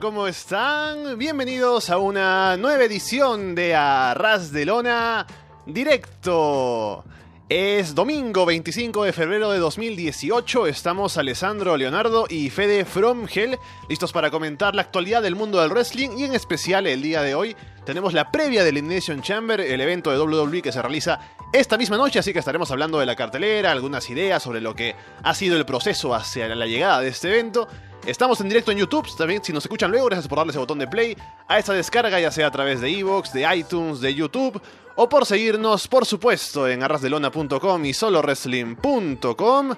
¿cómo están? Bienvenidos a una nueva edición de Arras de Lona Directo. Es domingo 25 de febrero de 2018. Estamos Alessandro Leonardo y Fede From Hell listos para comentar la actualidad del mundo del wrestling y en especial el día de hoy tenemos la previa del Elimination Chamber, el evento de WWE que se realiza esta misma noche, así que estaremos hablando de la cartelera, algunas ideas sobre lo que ha sido el proceso hacia la llegada de este evento. Estamos en directo en YouTube, también si nos escuchan luego, gracias por darle ese botón de play a esta descarga, ya sea a través de Evox, de iTunes, de YouTube, o por seguirnos, por supuesto, en arrasdelona.com y solowrestling.com.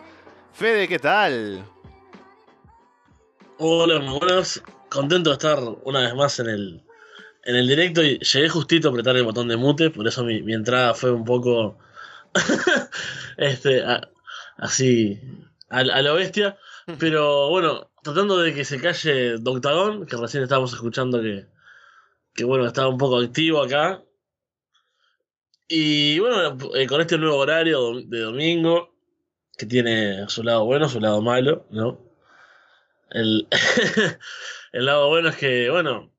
Fede, ¿qué tal? Hola, muy buenas. Contento de estar una vez más en el, en el directo y llegué justito a apretar el botón de mute, por eso mi, entrada fue un poco este, así a, a lo bestia. Pero bueno, tratando de que se calle Doctagón, que recién estábamos escuchando que, que bueno, estaba un poco activo acá. Y bueno, eh, con este nuevo horario de domingo, que tiene su lado bueno, su lado malo, ¿no? El, el lado bueno es que, bueno,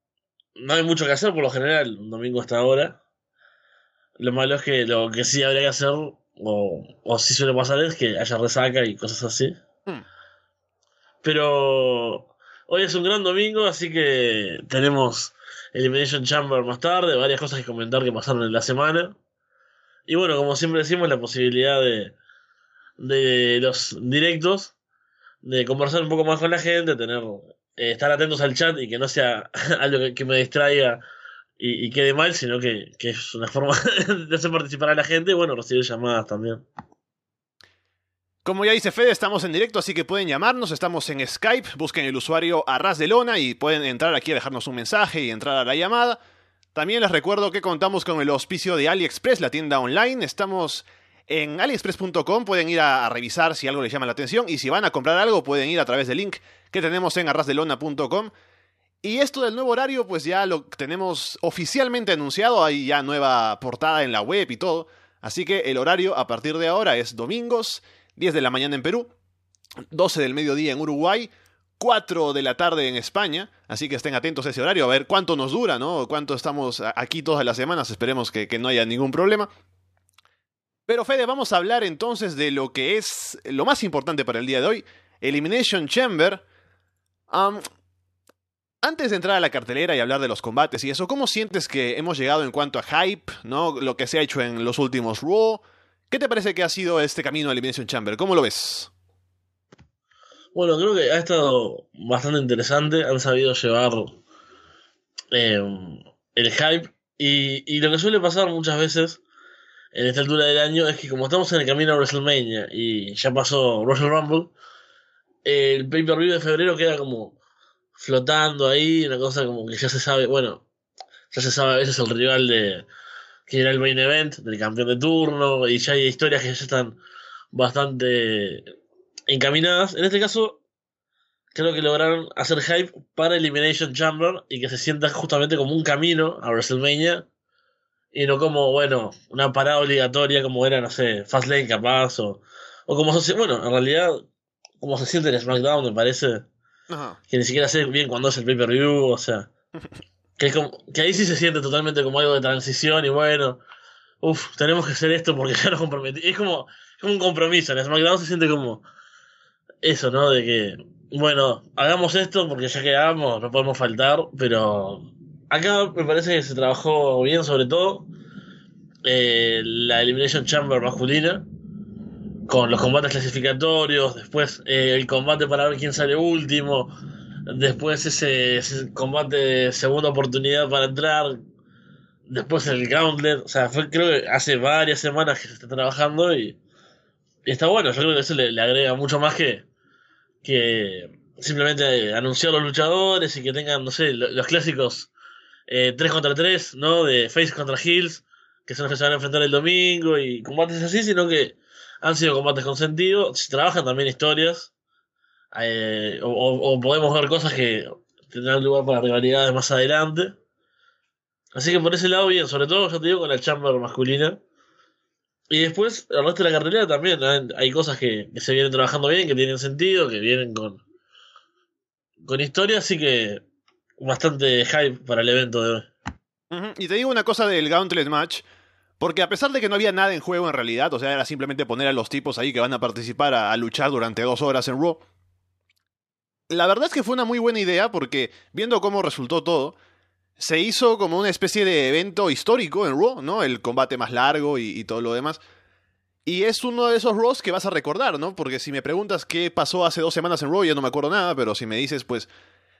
no hay mucho que hacer por lo general, un domingo hasta ahora. Lo malo es que lo que sí habría que hacer, o, o sí suele pasar, es que haya resaca y cosas así. Hmm. Pero hoy es un gran domingo, así que tenemos Elimination Chamber más tarde, varias cosas que comentar que pasaron en la semana. Y bueno, como siempre decimos, la posibilidad de, de los directos, de conversar un poco más con la gente, tener eh, estar atentos al chat y que no sea algo que, me distraiga y, quede mal, sino que, que, es una forma de hacer participar a la gente y bueno, recibir llamadas también. Como ya dice Fede, estamos en directo, así que pueden llamarnos. Estamos en Skype. Busquen el usuario Arras de Lona y pueden entrar aquí a dejarnos un mensaje y entrar a la llamada. También les recuerdo que contamos con el auspicio de AliExpress, la tienda online. Estamos en aliexpress.com, pueden ir a, revisar si algo les llama la atención y si van a comprar algo pueden ir a través del link que tenemos en arrasdelona.com. Y esto del nuevo horario, pues ya lo tenemos oficialmente anunciado, hay ya nueva portada en la web y todo. Así que el horario a partir de ahora es domingos 10 de la mañana en Perú, 12 del mediodía en Uruguay, 4 de la tarde en España, así que estén atentos a ese horario, a ver cuánto nos dura, ¿no? Cuánto estamos aquí todas las semanas, esperemos que, no haya ningún problema. Pero Fede, vamos a hablar entonces de lo que es lo más importante para el día de hoy, Elimination Chamber. antes de entrar a la cartelera y hablar de los combates y eso, ¿cómo sientes que hemos llegado en cuanto a hype, ¿no? Lo que se ha hecho en los últimos Raw, ¿Qué te parece que ha sido este camino a Elimination Chamber? ¿Cómo lo ves? Bueno, creo que ha estado bastante interesante. Han sabido llevar eh, el hype. Y, lo que suele pasar muchas veces en esta altura del año es que como estamos en el camino a WrestleMania y ya pasó Royal Rumble, el pay-per-view de febrero queda como flotando ahí, una cosa como que ya se sabe, bueno, ya se sabe a veces el rival de, que era el main event del campeón de turno, y ya hay historias que ya están bastante encaminadas. En este caso, creo que lograron hacer hype para Elimination Chamber y que se sienta justamente como un camino a WrestleMania y no como, bueno, una parada obligatoria como era, no sé, Fastlane capaz o, o como se bueno, en realidad, como se siente en SmackDown, me parece. Que ni siquiera sé bien cuándo es el pay-per-view, o sea. Que, que ahí sí se siente totalmente como algo de transición y bueno, uff, tenemos que hacer esto porque ya nos comprometimos. Es como, como un compromiso. En SmackDown se siente como eso, ¿no? De que, bueno, hagamos esto porque ya que hagamos, no podemos faltar, pero acá me parece que se trabajó bien, sobre todo eh, la Elimination Chamber masculina, con los combates clasificatorios, después eh, el combate para ver quién sale último después ese, combate de segunda oportunidad para entrar, después el Gauntlet, o sea, fue, creo que hace varias semanas que se está trabajando y, está bueno, yo creo que eso le, agrega mucho más que, que simplemente anunciar los luchadores y que tengan, no sé, los, clásicos 3 eh, contra 3, ¿no? De Face contra Heels, que son los que se van a enfrentar el domingo y combates así, sino que han sido combates con sentido, se trabajan también historias eh, o, podemos ver cosas que tendrán lugar para rivalidades más adelante. Así que por ese lado, bien, sobre todo, yo te digo, con la chamber masculina. Y después, el resto de la carrera también, hay cosas que, se vienen trabajando bien, que tienen sentido, que vienen con, con historia, así que bastante hype para el evento de hoy. Y te digo una cosa del Gauntlet Match, porque a pesar de que no había nada en juego en realidad, o sea, era simplemente poner a los tipos ahí que van a participar a, luchar durante dos horas en Raw, la verdad es que fue una muy buena idea porque, viendo cómo resultó todo, se hizo como una especie de evento histórico en Raw, ¿no? El combate más largo y, todo lo demás. Y es uno de esos Raws que vas a recordar, ¿no? Porque si me preguntas qué pasó hace dos semanas en Raw, yo no me acuerdo nada, pero si me dices, pues,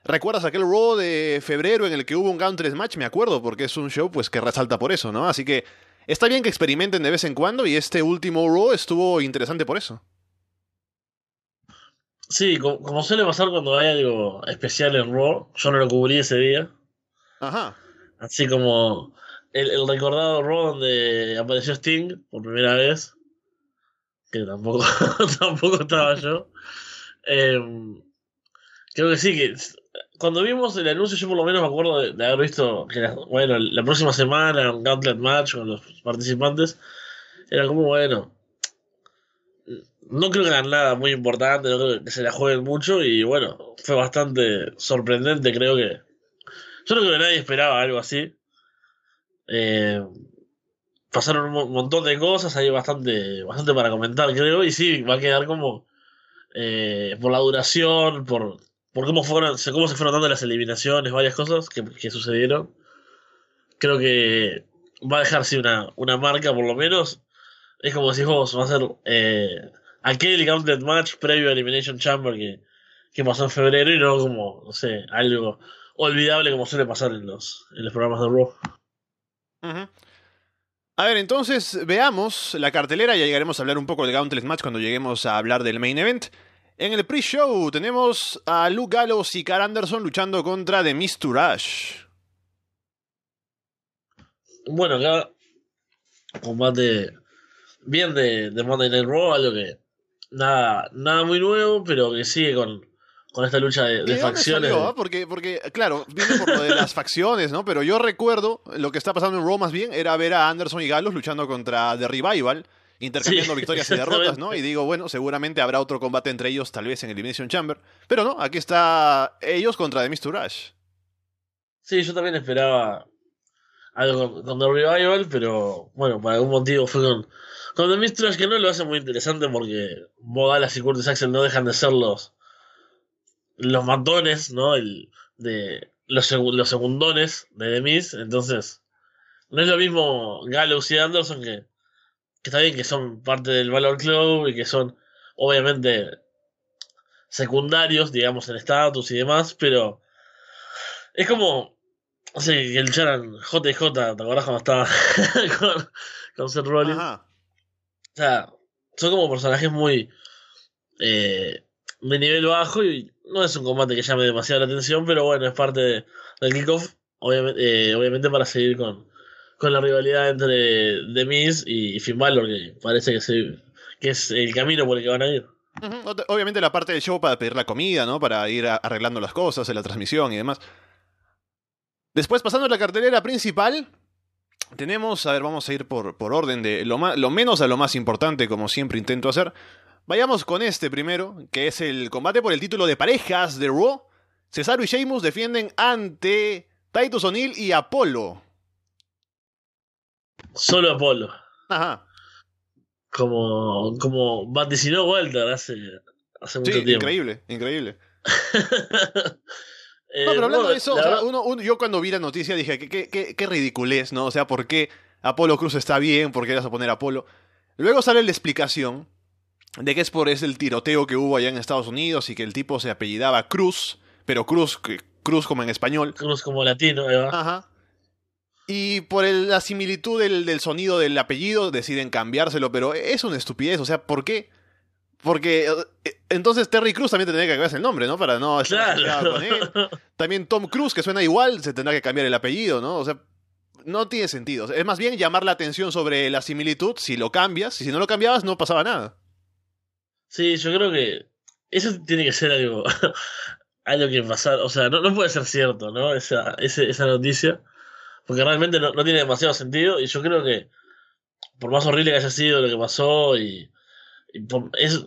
¿recuerdas aquel Raw de febrero en el que hubo un Gauntlet Match? Me acuerdo, porque es un show, pues, que resalta por eso, ¿no? Así que está bien que experimenten de vez en cuando y este último Raw estuvo interesante por eso. Sí, como, suele pasar cuando hay algo especial en Raw, yo no lo cubrí ese día. Ajá. Así como el, recordado Raw donde apareció Sting por primera vez, que tampoco, tampoco estaba yo. Em, creo que sí, que cuando vimos el anuncio yo por lo menos me acuerdo de, haber visto que la, bueno, la próxima semana un Gauntlet Match con los participantes. Era como bueno, no creo que hagan nada muy importante, no creo que se la jueguen mucho y bueno, fue bastante sorprendente, creo que... Yo creo que nadie esperaba algo así. Eh, pasaron un montón de cosas, hay bastante, bastante para comentar, creo, y sí, va a quedar como eh, por la duración, por, por cómo, fueron, cómo se fueron dando las eliminaciones, varias cosas que, que sucedieron. Creo que va a dejarse una, una marca, por lo menos. Es como si vos, va a ser eh, aquel Gauntlet Match previo a Elimination Chamber que, que pasó en febrero y no como, no sé, algo olvidable como suele pasar en los, en los programas de Raw. A ver, entonces veamos la cartelera, ya llegaremos a hablar un poco del Gauntlet Match cuando lleguemos a hablar del main event. En el pre-show tenemos a Luke Gallows y Carl Anderson luchando contra The. Rush. Bueno, acá combate bien de, de Monday Night Raw, algo que nada, nada muy nuevo, pero que sigue con, con esta lucha de, facciones. Ah? porque, porque, claro, viene por lo de las facciones, ¿no? Pero yo recuerdo lo que está pasando en Raw más bien era ver a Anderson y Galos luchando contra The Revival, intercambiando victorias y derrotas, ¿no? Y digo, bueno, seguramente habrá otro combate entre ellos, tal vez en Elimination Chamber. Pero no, aquí está ellos contra The Mr. Rush. Sí, yo también esperaba algo con, The Revival, pero bueno, por algún motivo fue con, con The. Rush que no lo hace muy interesante porque Modalas y Curtis Axel no dejan de ser los los matones, ¿no? El, de los, los segundones de Demis. Entonces, no es lo mismo Gallows y Anderson que, que está bien que son parte del Valor Club y que son, obviamente, secundarios, digamos, en estatus y demás, pero es como, o sea, que lucharan JJ, ¿te acordás cuando estaba con, con Seth Rollins? O sea, son como personajes muy eh, de nivel bajo y no es un combate que llame demasiado la atención, pero bueno, es parte del kickoff, obviamente, eh, obviamente para seguir con, con la rivalidad entre The Miz y Finn Balor, que parece que, que es el camino por el que van a ir. Obviamente la parte del show para pedir la comida, ¿no? Para ir arreglando las cosas en la transmisión y demás. Después, pasando a la cartelera principal, tenemos, a ver, vamos a ir por, por orden de lo, lo menos a lo más importante, como siempre intento hacer. Vayamos con este primero, que es el combate por el título de parejas de Raw. Cesaro y Sheamus defienden ante Titus O'Neill y Apolo. Solo Apolo. Ajá. Como, como vaticinó Walter hace, hace mucho tiempo. Increíble, increíble. Eh, no, pero hablando de eso, yo cuando vi la noticia dije, qué, qué, qué, ridiculez, ¿no? O sea, ¿por qué Apolo Cruz está bien? ¿Por qué vas a poner Apolo? Luego sale la explicación de que es por es el tiroteo que hubo allá en Estados Unidos y que el tipo se apellidaba Cruz, pero Cruz, Cruz como en español. Cruz como latino, ¿verdad? Ajá. Y por la similitud del, sonido del apellido deciden cambiárselo, pero es una estupidez, o sea, ¿por qué? Porque eh, entonces Terry Cruz también tendría que cambiarse el nombre, ¿no? Para no estar claro. con él. También Tom Cruise, que suena igual, se tendrá que cambiar el apellido, ¿no? O sea, no tiene sentido. Es más bien llamar la atención sobre la similitud si lo cambias, y si no lo cambiabas no pasaba nada. Sí, yo creo que eso tiene que ser algo, algo que pasar, o sea, no, no puede ser cierto, ¿no? Esa, esa noticia, porque realmente no, tiene demasiado sentido y yo creo que, por más horrible que haya sido lo que pasó y, es,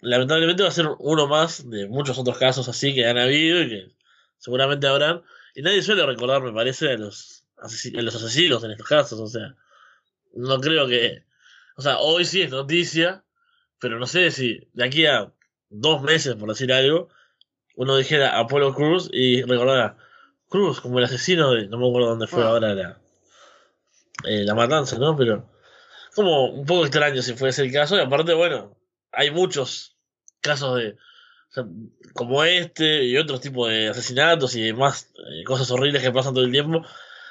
lamentablemente va a ser uno más de muchos otros casos así que han habido y que seguramente habrán. Y nadie suele recordar, me parece, a los, a los asesinos en estos casos. O sea, no creo que. O sea, hoy sí es noticia, pero no sé si de aquí a dos meses, por decir algo, uno dijera Apolo Cruz y recordara Cruz como el asesino de. No me acuerdo dónde fue ah. ahora la, eh, la matanza, ¿no? Pero. Como un poco extraño si fuese el caso. Y aparte, bueno, hay muchos casos de. como este y otros tipos de asesinatos y demás eh, cosas horribles que pasan todo el tiempo.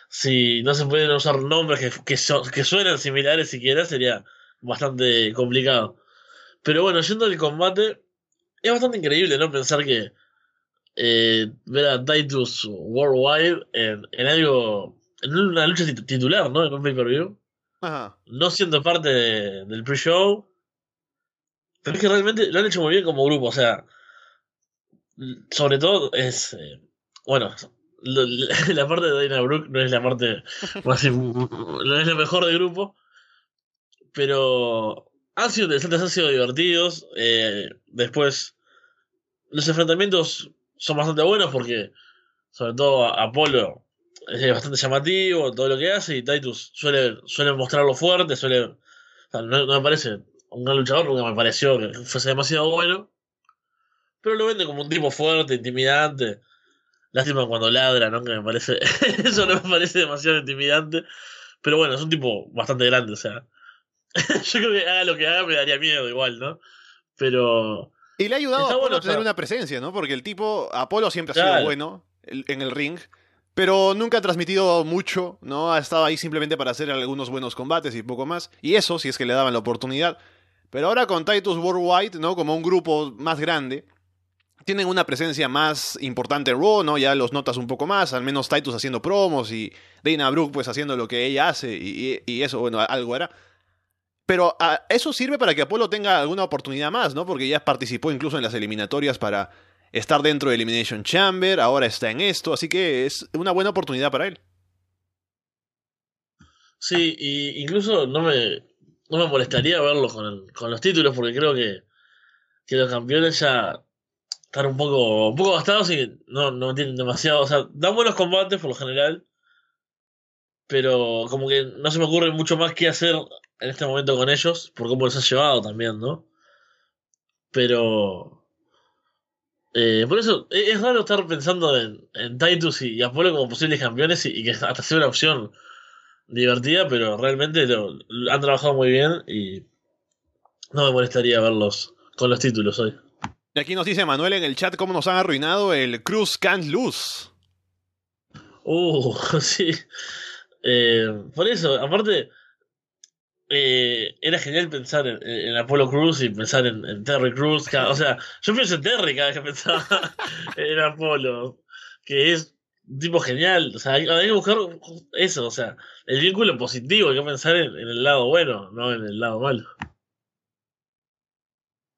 Si no se pueden usar nombres que, que, que suenan similares siquiera, sería bastante complicado. Pero bueno, yendo al combate, es bastante increíble, ¿no? Pensar que eh, ver a Titus Worldwide en, en, algo, en una lucha titular, ¿no? En un pay-per-view. No siendo parte del pre-show. Pero es que realmente lo han hecho muy bien como grupo, o sea, sobre todo es, eh, bueno, la parte de Dana Brooke no es la parte no es la mejor del grupo, pero han sido interesantes, han sido divertidos. Eh, después, los enfrentamientos son bastante buenos porque, sobre todo, Apolo es bastante llamativo, todo lo que hace, y Titus suele, suele mostrarlo fuerte, suele. no, me parece un gran luchador, nunca me pareció que fuese demasiado bueno. Pero lo vende como un tipo fuerte, intimidante. Lástima cuando ladra, ¿no? Que me parece. eso no me parece demasiado intimidante. Pero bueno, es un tipo bastante grande, o sea. Yo creo que haga lo que haga me daría miedo igual, ¿no? Pero. Y le ha ayudado a Apolo tener una presencia, ¿no? Porque el tipo, Apolo siempre ha sido bueno en el ring, pero nunca ha transmitido mucho, ¿no? Ha estado ahí simplemente para hacer algunos buenos combates y poco más. Y eso, si es que le daban la oportunidad. Pero ahora con Titus Worldwide, ¿no? Como un grupo más grande, tienen una presencia más importante en Raw, ¿no? Ya los notas un poco más, al menos Titus haciendo promos y Dana Brooke pues haciendo lo que ella hace y, y eso, bueno, algo era. Pero ah, eso sirve para que Apolo tenga alguna oportunidad más, ¿no? Porque ya participó incluso en las eliminatorias para estar dentro de Elimination Chamber, ahora está en esto, así que es una buena oportunidad para él. Sí, y incluso no me, no me molestaría verlo con, con los títulos, porque creo que, que los campeones ya están un poco, un poco gastados y no, no tienen demasiado. O sea, dan buenos combates por lo general, pero como que no se me ocurre mucho más que hacer en este momento con ellos, por cómo los ha llevado también, ¿no? Pero. Eh, por eso e-, es raro estar pensando en, en Titus y, Apolo como posibles campeones y, que hasta sea una opción divertida, pero realmente lo, han trabajado muy bien y no me molestaría verlos con los títulos hoy. Y aquí nos dice Manuel en el chat cómo nos han arruinado el Cruz Can't Lose. Uh, sí. Eh, por eso, aparte, eh, era genial pensar en, Apolo Cruz y pensar en, Terry Cruz. o sea, yo pienso en Terry cada vez que pensaba en Apolo, que es un tipo genial. O sea, hay, que buscar eso, o sea, el vínculo positivo, hay que pensar en, el lado bueno, no en el lado malo.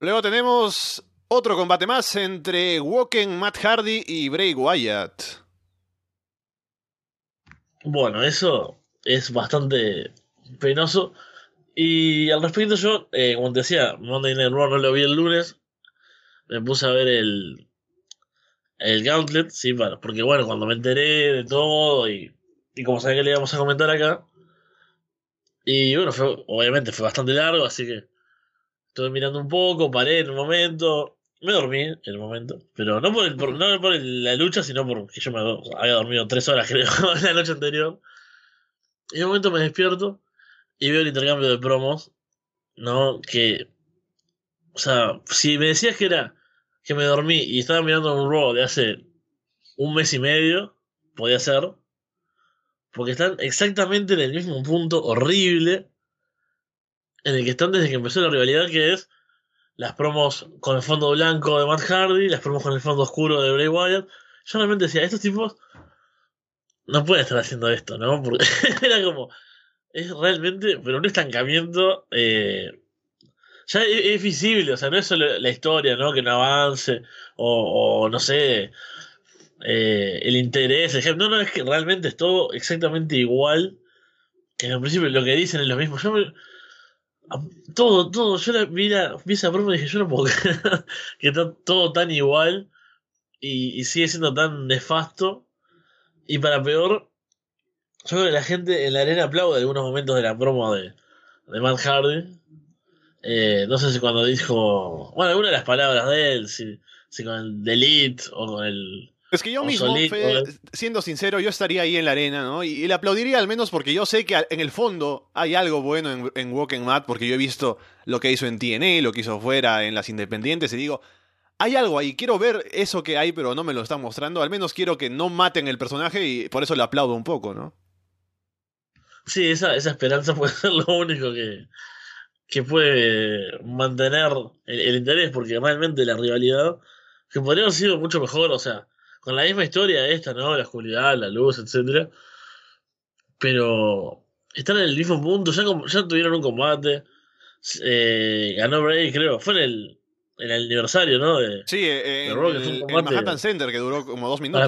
Luego tenemos otro combate más entre Woken, Matt Hardy y Bray Wyatt. Bueno, eso es bastante penoso. Y al respecto yo, eh, como te decía, Monday Night Raw no lo vi el lunes. Me puse a ver el, el Gauntlet, sí, porque bueno, cuando me enteré de todo y, y como sabía que le íbamos a comentar acá. Y bueno, fue, obviamente fue bastante largo, así que estuve mirando un poco, paré en un momento. Me dormí en el momento, pero no por, el, no por la lucha, sino porque yo me había dormido tres horas, creo, la noche anterior. Y en un momento me despierto y veo el intercambio de promos, ¿no? Que, o sea, si me decías que era que me dormí y estaba mirando un Raw de hace un mes y medio, podía ser, porque están exactamente en el mismo punto horrible en el que están desde que empezó la rivalidad, que es las promos con el fondo blanco de Matt Hardy, las promos con el fondo oscuro de Bray Wyatt. Yo realmente decía, estos tipos no pueden estar haciendo esto, ¿no? Porque era como, es realmente, pero un estancamiento eh, ya es, visible, o sea, no es solo la historia, ¿no? Que no avance, o, no sé, eh, el interés, el no, no, es que realmente es todo exactamente igual, que en principio lo que dicen es lo mismo. Todo, todo, yo la, vi, la, vi esa promo y dije, yo no puedo creer que está todo tan igual y sigue siendo tan nefasto. Y para peor, yo creo que la gente en la arena aplaude algunos momentos de la promo de, de Matt Hardy. Eh, no sé si cuando dijo, bueno, alguna de las palabras de él, si, si con el delete o con el... Es que yo mismo, siendo sincero, yo estaría ahí en la arena, ¿no? Y, y le aplaudiría al menos porque yo sé que en el fondo hay algo bueno en, en Walking Mad, porque yo he visto lo que hizo en TNA, lo que hizo fuera en las independientes, y digo, hay algo ahí, quiero ver eso que hay, pero no me lo están mostrando, al menos quiero que no maten el personaje y por eso le aplaudo un poco, ¿no? Sí, esa, esa esperanza puede ser lo único que, que puede mantener el, el interés, porque realmente la rivalidad, que podría haber sido mucho mejor, o sea, con la misma historia esta, ¿no? La oscuridad, la luz, etcétera Pero están en el mismo punto, ya, ya tuvieron un combate, eh, ganó Bray, creo, fue en el, en el aniversario, ¿no? De, Sí, eh, en, Rock el- en Manhattan Center que duró como dos para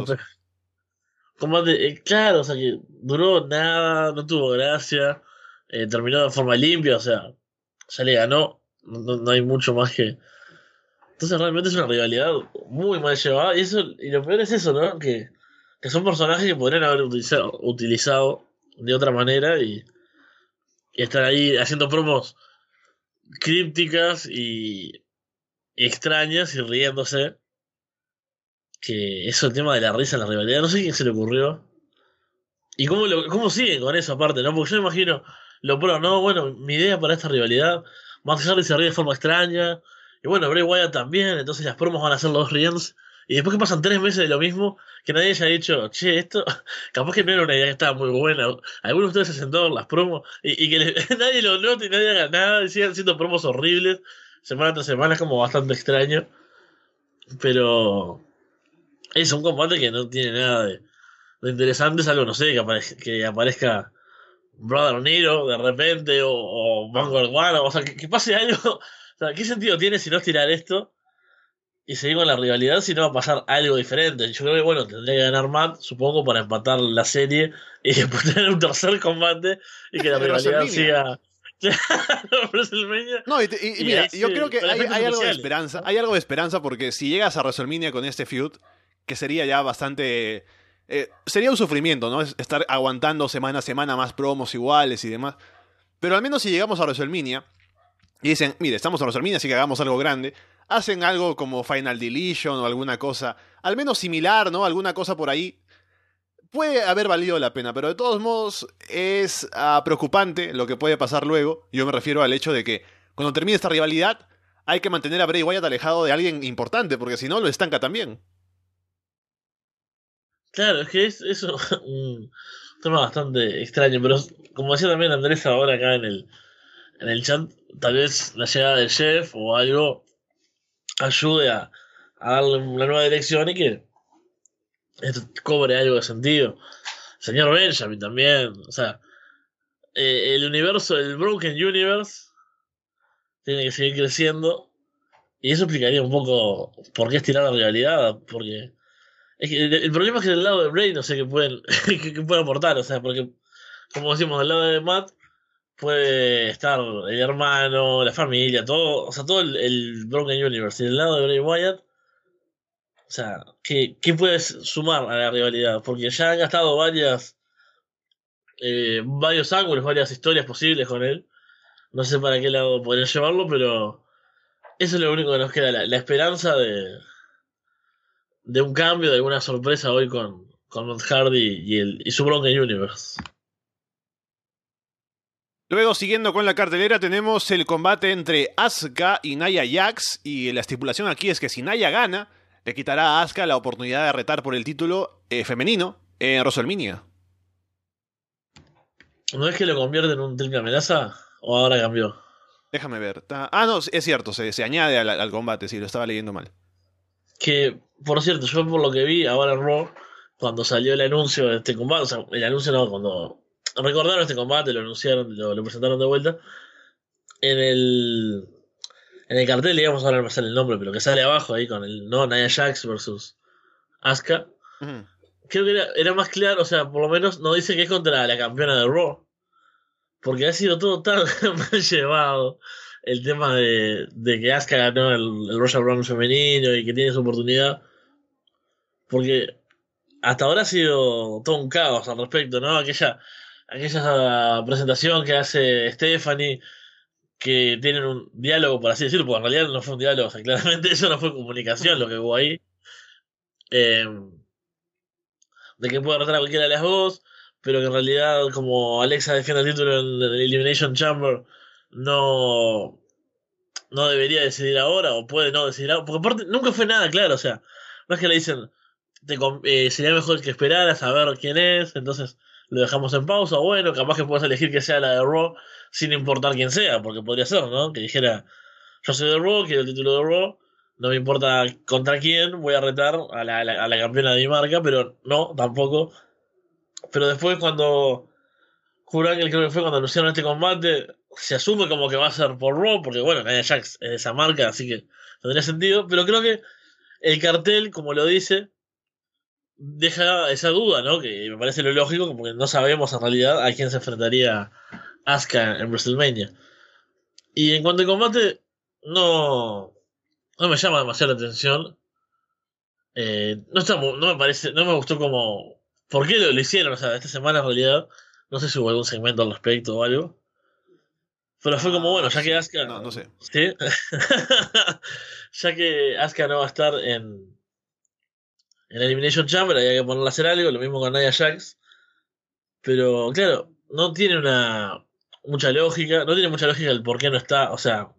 pe- combate, eh, claro, o sea que duró nada, no tuvo gracia, eh, terminó de forma limpia, o sea, ya le ganó, no, hay mucho más que. Entonces realmente es una rivalidad muy mal llevada, y eso, y lo peor es eso, ¿no? Que, que son personajes que podrían haber utilizado, utilizado de otra manera y, y están ahí haciendo promos crípticas y extrañas y riéndose que eso el tema de la risa en la rivalidad, no sé quién se le ocurrió. ¿Y cómo, lo, cómo siguen con eso aparte? ¿no? Porque yo imagino, lo pro, no, bueno, mi idea para esta rivalidad, Matt Hardy se ríe de forma extraña, y bueno, Bray Wyatt también, entonces las promos van a ser los dos y después que pasan tres meses de lo mismo, que nadie haya dicho, che, esto, capaz que no era una idea que estaba muy buena, alguno de ustedes se sentó en las promos, y, que nadie lo note y nadie haga nada, y sigan siendo promos horribles, semana tras semana, es como bastante extraño, pero... Es un combate que no tiene nada de, de interesante, salvo, no sé, que, aparezca, que aparezca Brother Nero de repente, o, o Vanguard One, o sea, que, que pase algo. O sea, ¿qué sentido tiene si no estirar esto y seguir con la rivalidad si no va a pasar algo diferente? Yo creo que, bueno, tendría que ganar Matt, supongo, para empatar la serie y después tener un tercer combate y que la rivalidad siga. No, y, te- y- y Y mira, ahí yo sí, creo que con hay, hay algo de esperanza. Hay algo de esperanza porque si llegas a WrestleMania con este feud, que sería ya bastante. eh, sería un sufrimiento, ¿no? Es- Estar aguantando semana a semana más promos iguales y demás. Pero al menos si llegamos a WrestleMania y dicen, mire, estamos en WrestleMania, así que hagamos algo grande. Hacen algo como Final Deletion o alguna cosa, al menos similar, ¿no? Alguna cosa por ahí. Puede haber valido la pena, pero de todos modos es ah, preocupante lo que puede pasar luego. Yo me refiero al hecho de que cuando termine esta rivalidad hay que mantener a Bray Wyatt alejado de alguien importante, porque si no lo estanca también. Claro, es que es eso un tema bastante extraño, pero como decía también Andrés ahora acá en el, en el chat, tal vez la llegada del chef o algo ayude a, a darle una nueva dirección y que esto cobre algo de sentido. Señor Benjamin también, o sea, eh, el universo, el Broken Universe, tiene que seguir creciendo y eso explicaría un poco por qué estirar la realidad, porque que el, problema es que del lado de Bray no sé qué pueden, qué, qué pueden aportar, o sea, porque, como decimos, del lado de Matt puede estar el hermano, la familia, todo, o sea, todo el, el Broken Universe. Y del lado de Bray Wyatt, o sea, ¿qué, qué puedes sumar a la rivalidad? Porque ya han gastado varias, eh, varios ángulos, varias historias posibles con él. No sé para qué lado podrían llevarlo, pero eso es lo único que nos queda, la, la esperanza de de un cambio, de alguna sorpresa hoy con, con Matt Hardy y, el, y su Broken Universe. Luego, siguiendo con la cartelera, tenemos el combate entre Asuka y Naya Jax. Y la estipulación aquí es que si Naya gana, le quitará a Asuka la oportunidad de retar por el título eh, femenino en WrestleMania. ¿No es que lo convierte en un triple amenaza? ¿O ahora cambió? Déjame ver. Ah, no, es cierto, se, se añade al, al combate, sí, lo estaba leyendo mal. Que, por cierto, yo por lo que vi ahora en Raw, cuando salió el anuncio de este combate, o sea, el anuncio no, cuando recordaron este combate, lo anunciaron, lo, lo presentaron de vuelta, en el en el cartel, digamos, ahora no me sale el nombre, pero que sale abajo ahí con el, no, Nia Jax versus Asuka, Ujú. creo que era, era más claro, o sea, por lo menos no dice que es contra la campeona de Raw. Porque ha sido todo tan mal llevado el tema de, que Asuka ganó el, el Royal Rumble femenino y que tiene su oportunidad. Porque hasta ahora ha sido todo un caos al respecto, ¿no? Aquella, aquella presentación que hace Stephanie, que tienen un diálogo, por así decirlo, porque en realidad no fue un diálogo, o sea, claramente eso no fue comunicación lo que hubo ahí. Eh, de que puede retar a cualquiera de las dos, pero que en realidad, como Alexa defiende el título en el Elimination Chamber, no, no debería decidir ahora, o puede no decidir ahora, porque aparte nunca fue nada claro, o sea, no es que le dicen, eh, sería mejor que esperaras a saber quién es, entonces lo dejamos en pausa, bueno, capaz que puedas elegir que sea la de Raw, sin importar quién sea, porque podría ser, ¿no? Que dijera, yo soy de Raw, quiero el título de Raw, no me importa contra quién, voy a retar a la, a la campeona de mi marca, pero no, tampoco. Pero después cuando Jurán, creo que fue cuando anunciaron este combate, se asume como que va a ser por Raw, porque bueno, Nia Jax es esa marca, así que tendría sentido, pero creo que el cartel, como lo dice, deja esa duda, ¿no? Que me parece lo lógico, porque no sabemos en realidad a quién se enfrentaría Asuka en WrestleMania. Y en cuanto al combate, no, no me llama demasiado la atención. Eh, no, está, no me parece, no me gustó como... ¿Por qué lo hicieron? O sea, esta semana en realidad, no sé si hubo algún segmento al respecto o algo. Pero fue como, bueno, ya que Asuka. No, no sé. ¿Sí? ya que Asuka no va a estar en. En Elimination Chamber, hay que ponerle a hacer algo, lo mismo con Nia Jax. Pero, claro, no tiene una. mucha lógica. No tiene mucha lógica el por qué no está. O sea.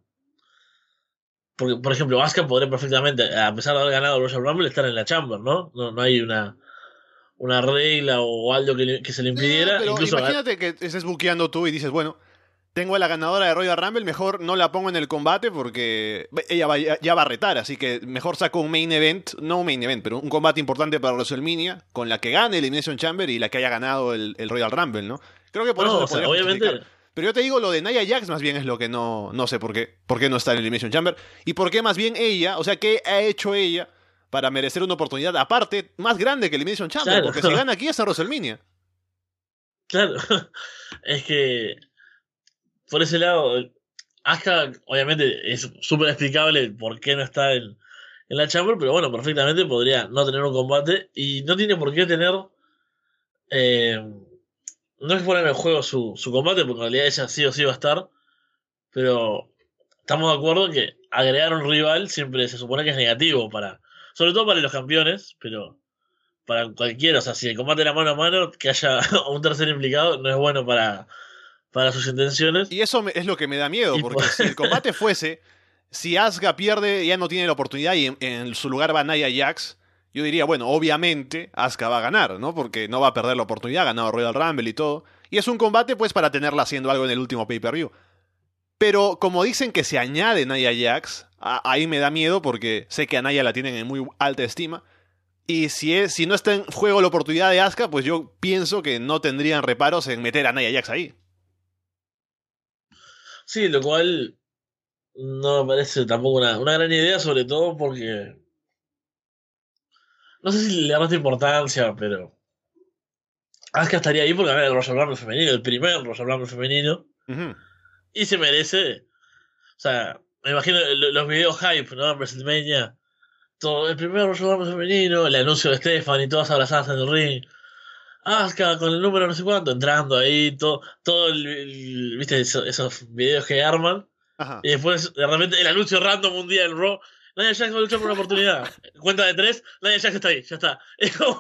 Porque, por ejemplo, Asuka podría perfectamente, a pesar de haber ganado el Royal Rumble, estar en la Chamber, ¿no? No, no hay una una regla o algo que, le, que se le impidiera. Eh, pero Incluso imagínate que estés buqueando tú y dices, bueno, tengo a la ganadora de Royal Rumble, mejor no la pongo en el combate porque ella va, ya va a retar, así que mejor saco un main event, no un main event, pero un combate importante para WrestleMania, con la que gane el Elimination Chamber y la que haya ganado el, el Royal Rumble, ¿no? Creo que por No, eso o sea, obviamente- justificar. Pero yo te digo, lo de Nia Jax más bien es lo que no, no sé por qué, por qué no está en el Elimination Chamber y por qué más bien ella, o sea, qué ha hecho ella para merecer una oportunidad aparte más grande que el Elimination Chamber, Claro. porque si gana aquí es en WrestleMania. Claro, es que por ese lado, Asuka obviamente es súper explicable por qué no está en, en la Chamber, pero bueno, perfectamente podría no tener un combate y no tiene por qué tener... eh, no es poner en juego su, su combate, porque en realidad ella sí o sí va a estar, pero estamos de acuerdo que agregar un rival siempre se supone que es negativo para... Sobre todo para los campeones, pero para cualquiera, o sea, si el combate era mano a mano, que haya un tercer implicado no es bueno para, para sus intenciones. Y eso me- es lo que me da miedo, porque por- si el combate fuese, si Asuka pierde, ya no tiene la oportunidad y en, en su lugar va Nia Jax, yo diría, bueno, obviamente Asuka va a ganar, ¿no? Porque no va a perder la oportunidad, ha ganado Royal Rumble y todo. Y es un combate, pues, para tenerla haciendo algo en el último pay-per-view. Pero como dicen que se añade Nia Jax, a- ahí me da miedo porque sé que a Nia la tienen en muy alta estima. Y si, es, si no está en juego la oportunidad de Asuka, pues yo pienso que no tendrían reparos en meter a Nia Jax ahí. Sí, lo cual no me parece tampoco una, una gran idea, sobre todo porque... No sé si le da más importancia, pero... Asuka estaría ahí porque ganar el Royal Rumble femenino, el primer Royal Rumble femenino, y se merece... O sea, me imagino lo- los videos hype, ¿no? En WrestleMania. Todo, el primer Royal Rumble femenino, el anuncio de Stephanie, todas abrazadas en el ring. Asuka con el número no sé cuánto, entrando ahí, todo, todo el, el- ¿viste? Esos, esos videos que arman. Ajá. Y después, de repente, el anuncio random un día en Raw. Nia Jax va a luchar por una oportunidad. Cuenta de tres, Nia Jax está ahí, ya está. Es como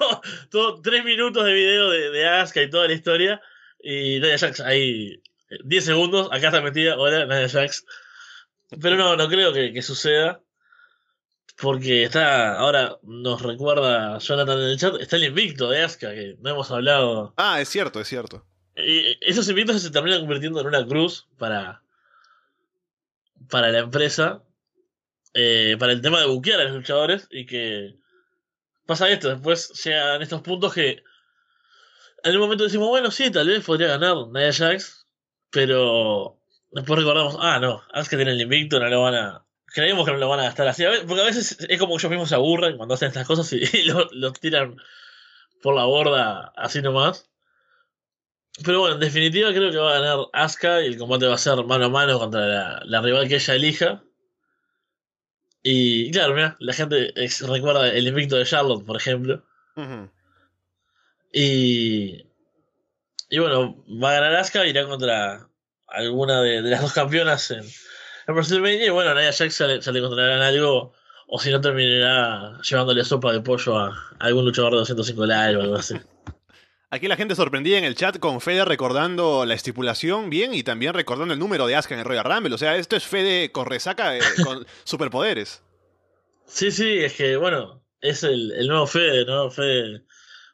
todo, tres minutos de video de, de Asuka y toda la historia. Y Nia Jax ahí, eh, 10 segundos, acá está metida, hola, Nia Jax. Pero no, no creo que, que suceda. Porque está, ahora nos recuerda Jonathan en el chat, está el invicto de Asuka, que no hemos hablado. Ah, es cierto, es cierto. Y esos invictos se terminan convirtiendo en una cruz para, para la empresa, eh, para el tema de buquear a los luchadores y que pasa esto, después llegan estos puntos que en un momento decimos, bueno, sí, tal vez podría ganar Nia Jax, pero después recordamos, ah, no, Asuka tiene el invicto, no lo van a... Creemos que no lo van a gastar así, porque a veces es como que ellos mismos se aburren cuando hacen estas cosas y, lo, lo tiran por la borda así nomás. Pero bueno, en definitiva creo que va a ganar Asuka y el combate va a ser mano a mano contra la, la rival que ella elija. Y claro, mira, la gente recuerda el invicto de Charlotte, por ejemplo. Y. Y bueno, va a ganar Asuka, irá contra alguna de, las dos campeonas en, en WrestleMania. Y bueno, Nia Jax se le, se le encontrarán algo, o si no, terminará llevándole sopa de pollo a, algún luchador de 205 live o algo así. Aquí la gente sorprendía en el chat con Fede recordando la estipulación bien y también recordando el número de Asuka en el Royal Rumble. O sea, esto es Fede con resaca eh, con superpoderes. Sí, sí, es que bueno, es el, el nuevo Fede, ¿no? Fede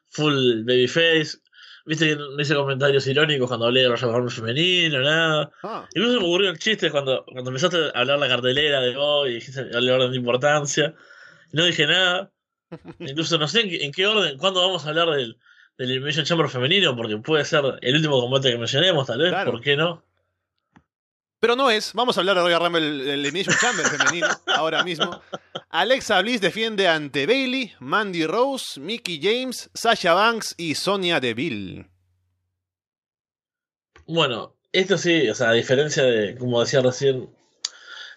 full babyface. Viste que no hice comentarios irónicos cuando hablé de Royal Rumble femenino, nada. Ah. Incluso me ocurrió un chiste cuando, cuando empezaste a hablar la cartelera de hoy, dijiste el orden de importancia. no dije nada. Incluso no sé en, en qué orden, cuándo vamos a hablar del del Elimination Chamber femenino, porque puede ser el último combate que mencionemos, tal vez, ¿por qué no? Pero no es. Vamos a hablar de Royal Rumble, el Elimination Chamber femenino, ahora mismo. Alexa Bliss defiende ante Bailey, Mandy Rose, Mickey James, Sasha Banks y Sonia Deville. Bueno, esto sí, o sea, a diferencia de, como decía recién,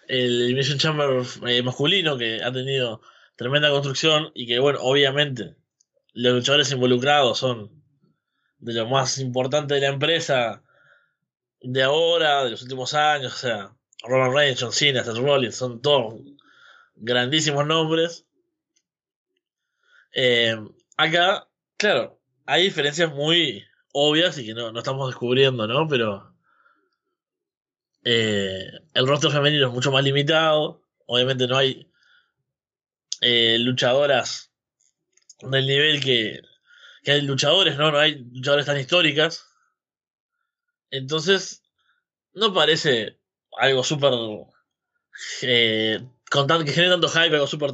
el Elimination Chamber eh, masculino, que ha tenido tremenda construcción y que, bueno, obviamente los luchadores involucrados son de lo más importante de la empresa de ahora, de los últimos años, o sea, Roman Reigns, John Cena, Seth Rollins, son todos grandísimos nombres. Eh, acá, claro, hay diferencias muy obvias y que no, estamos descubriendo, ¿no? Pero eh, el rostro femenino es mucho más limitado. Obviamente no hay eh, luchadoras del nivel que, que hay luchadores, ¿no? No hay luchadores tan históricas. Entonces, no parece algo súper. Eh, que genere tanto hype, algo súper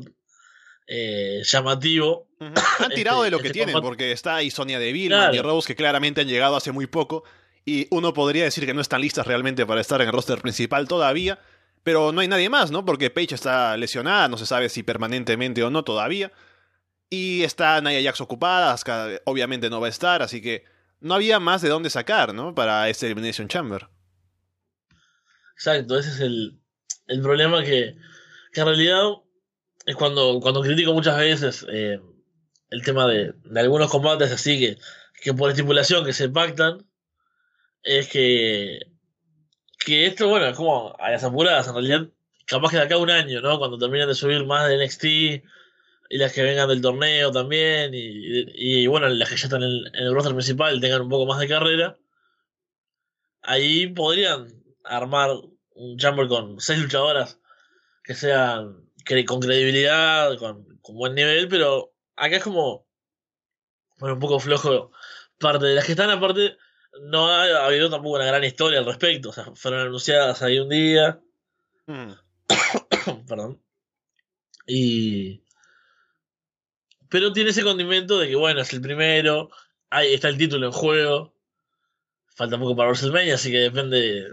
eh, llamativo. Han tirado de lo este, que este tienen, porque está ahí Sonia Deville, claro. Rose, que claramente han llegado hace muy poco. Y uno podría decir que no están listas realmente para estar en el roster principal todavía. Pero no hay nadie más, ¿no? Porque Paige está lesionada, no se sabe si permanentemente o no todavía. Y está Naya Jax ocupada, obviamente no va a estar, así que no había más de dónde sacar, ¿no? Para este Elimination Chamber. Exacto, ese es el, el problema que, que, en realidad es cuando, cuando critico muchas veces eh, el tema de, de, algunos combates así que, que por estipulación que se pactan, es que, que esto, bueno, es como a las apuradas, en realidad, capaz que de acá un año, ¿no? Cuando terminen de subir más de NXT y las que vengan del torneo también, y, bueno, las que ya están en, el roster principal tengan un poco más de carrera, ahí podrían armar un Chamber con seis luchadoras que sean con credibilidad, con, buen nivel, pero acá es como bueno, un poco flojo parte de las que están aparte no ha habido tampoco una gran historia al respecto, o sea, fueron anunciadas ahí un día. Mm. Perdón. Y pero tiene ese condimento de que, bueno, es el primero, ahí está el título en juego, falta poco para WrestleMania, así que depende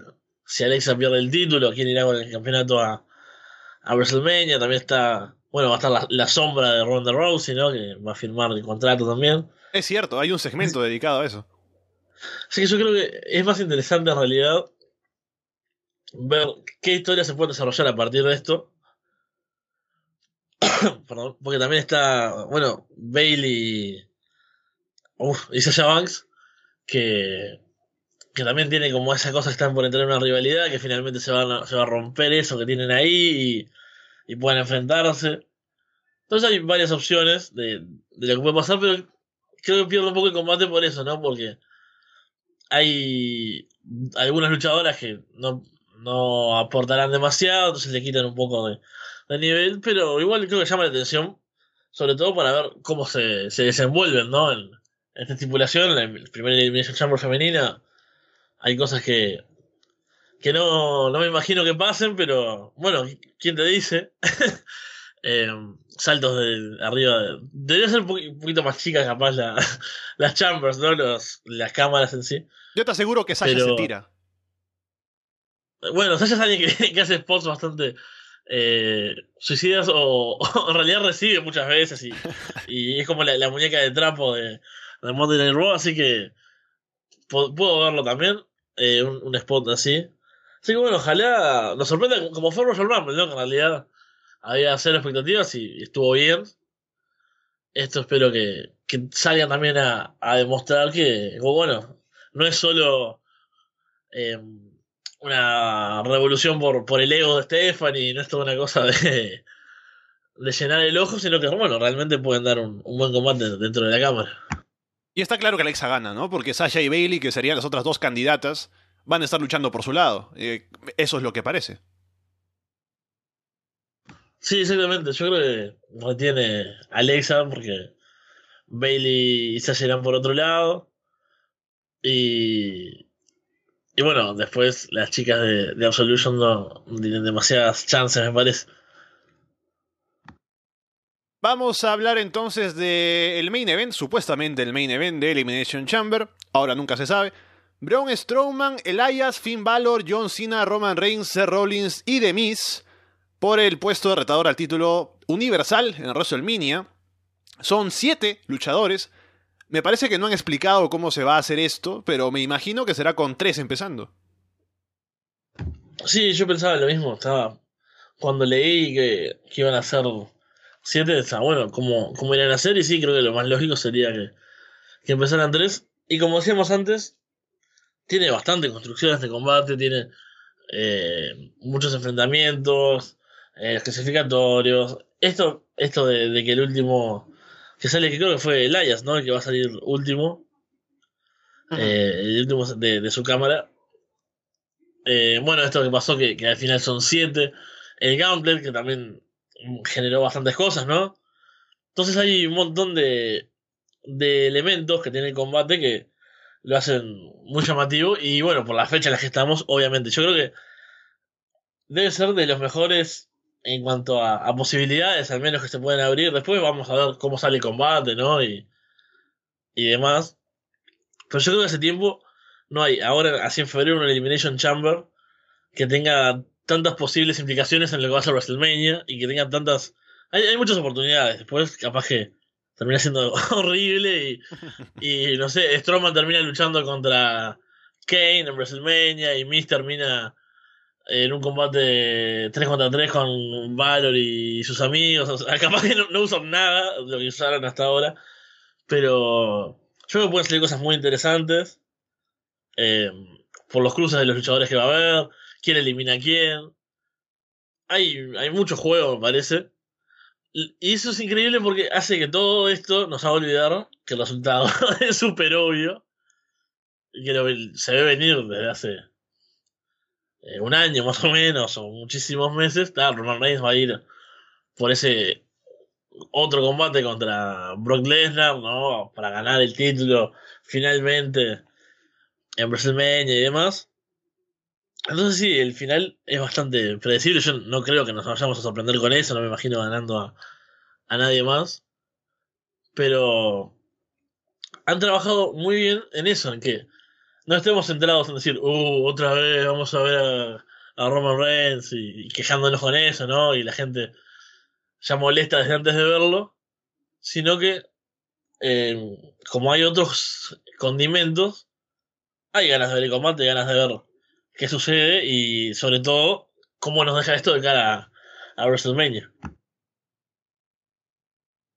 si Alexa pierde el título, quién irá con el campeonato a, a WrestleMania, también está, bueno, va a estar la, sombra de Ronda Rousey, ¿no? Que va a firmar el contrato también. Es cierto, hay un segmento dedicado a eso. Así que yo creo que es más interesante en realidad ver qué historia se puede desarrollar a partir de esto Porque también está, bueno, Bailey uf, y Sasha Banks, que, que también tiene como esa cosa que están por entrar en una rivalidad, que finalmente se, van a, se va a romper eso que tienen ahí y, y pueden enfrentarse. Entonces hay varias opciones de, de, lo que puede pasar, pero creo que pierdo un poco el combate por eso, ¿no? Porque hay algunas luchadoras que no, no aportarán demasiado, entonces le quitan un poco de, de nivel, pero igual creo que llama la atención, sobre todo para ver cómo se, se desenvuelven, ¿no? En, esta estipulación, en el primer Elimination Chamber femenina, hay cosas que, que no, no me imagino que pasen, pero bueno, ¿quién te dice? eh, saltos de arriba. Debería ser un poquito más chica, capaz, la, las chambers, ¿no? Los, las cámaras en sí. Yo te aseguro que Sasha se tira. Bueno, Sasha es alguien que, que hace spots bastante eh, suicidas o, en realidad recibe muchas veces y, y es como la, muñeca de trapo de, de Monday Night Raw, así que puedo verlo también, eh, un, spot así. Así que bueno, ojalá nos sorprenda como fue Royal Rumble, ¿no? Que en realidad había cero expectativas y, estuvo bien. Esto espero que, que salgan también a, a demostrar que, bueno, no es solo eh, una revolución por, por el ego de Stephanie, no es toda una cosa de, de llenar el ojo, sino que, bueno, realmente pueden dar un, buen combate dentro de la cámara. Y está claro que Alexa gana, ¿no? Porque Sasha y Bailey, que serían las otras dos candidatas, van a estar luchando por su lado. Eh, eso es lo que parece. Sí, exactamente. Yo creo que retiene Alexa porque Bailey y Sasha irán por otro lado. Y, y bueno, después las chicas de, Absolution no tienen demasiadas chances, me parece. Vamos a hablar entonces del main event, supuestamente el main event de Elimination Chamber. Ahora nunca se sabe. Braun Strowman, Elias, Finn Balor, John Cena, Roman Reigns, Seth Rollins y The Miz por el puesto de retador al título universal en WrestleMania. Son siete luchadores. Me parece que no han explicado cómo se va a hacer esto, pero me imagino que será con tres empezando. Sí, yo pensaba lo mismo. Estaba cuando leí que, iban a hacer 7 está bueno, como, como irían a hacer, y sí, creo que lo más lógico sería que, que empezaran 3. Y como decíamos antes, tiene bastante construcciones de combate, tiene eh, muchos enfrentamientos, eh, clasificatorios. Esto, esto de, que el último que sale, que creo que fue Elias, ¿no? El que va a salir último. Eh, el último de, su cámara. bueno, esto que pasó, que, que al final son 7. El Gauntlet, que también generó bastantes cosas, ¿no? Entonces hay un montón de, de elementos que tiene el combate que lo hacen muy llamativo y bueno, por la fecha en la que estamos, obviamente, yo creo que debe ser de los mejores en cuanto a, posibilidades, al menos que se pueden abrir. Después vamos a ver cómo sale el combate, ¿no? Y, y demás. Pero yo creo que hace tiempo no hay, ahora, así en febrero, una Elimination Chamber que tenga tantas posibles implicaciones en lo que va a ser WrestleMania y que tengan tantas. Hay, hay muchas oportunidades. Después, capaz que termina siendo horrible y, y no sé, Strowman termina luchando contra Kane en WrestleMania y Miz termina en un combate 3 contra 3 con Valor y sus amigos. O sea, capaz que no, usan nada de lo que usaron hasta ahora. Pero yo creo que pueden salir cosas muy interesantes. Eh, por los cruces de los luchadores que va a haber quién elimina a quién. Hay, hay mucho juego, me parece. Y eso es increíble porque hace que todo esto nos haga olvidar que el resultado es súper obvio. Y que se ve venir desde hace un año más o menos, o muchísimos meses. Tal, Roman Reigns va a ir por ese otro combate contra Brock Lesnar, ¿no? Para ganar el título finalmente en WrestleMania y demás. Entonces sí, el final es bastante predecible. Yo no creo que nos vayamos a sorprender con eso, no me imagino ganando a, a nadie más. Pero han trabajado muy bien en eso, en que no estemos centrados en decir, uh, otra vez vamos a ver a, a Roman Reigns y, quejándonos con eso, ¿no? Y la gente ya molesta desde antes de verlo, sino que eh, como hay otros condimentos, hay ganas de ver el combate, hay ganas de verlo qué sucede y sobre todo cómo nos deja esto de cara a, WrestleMania.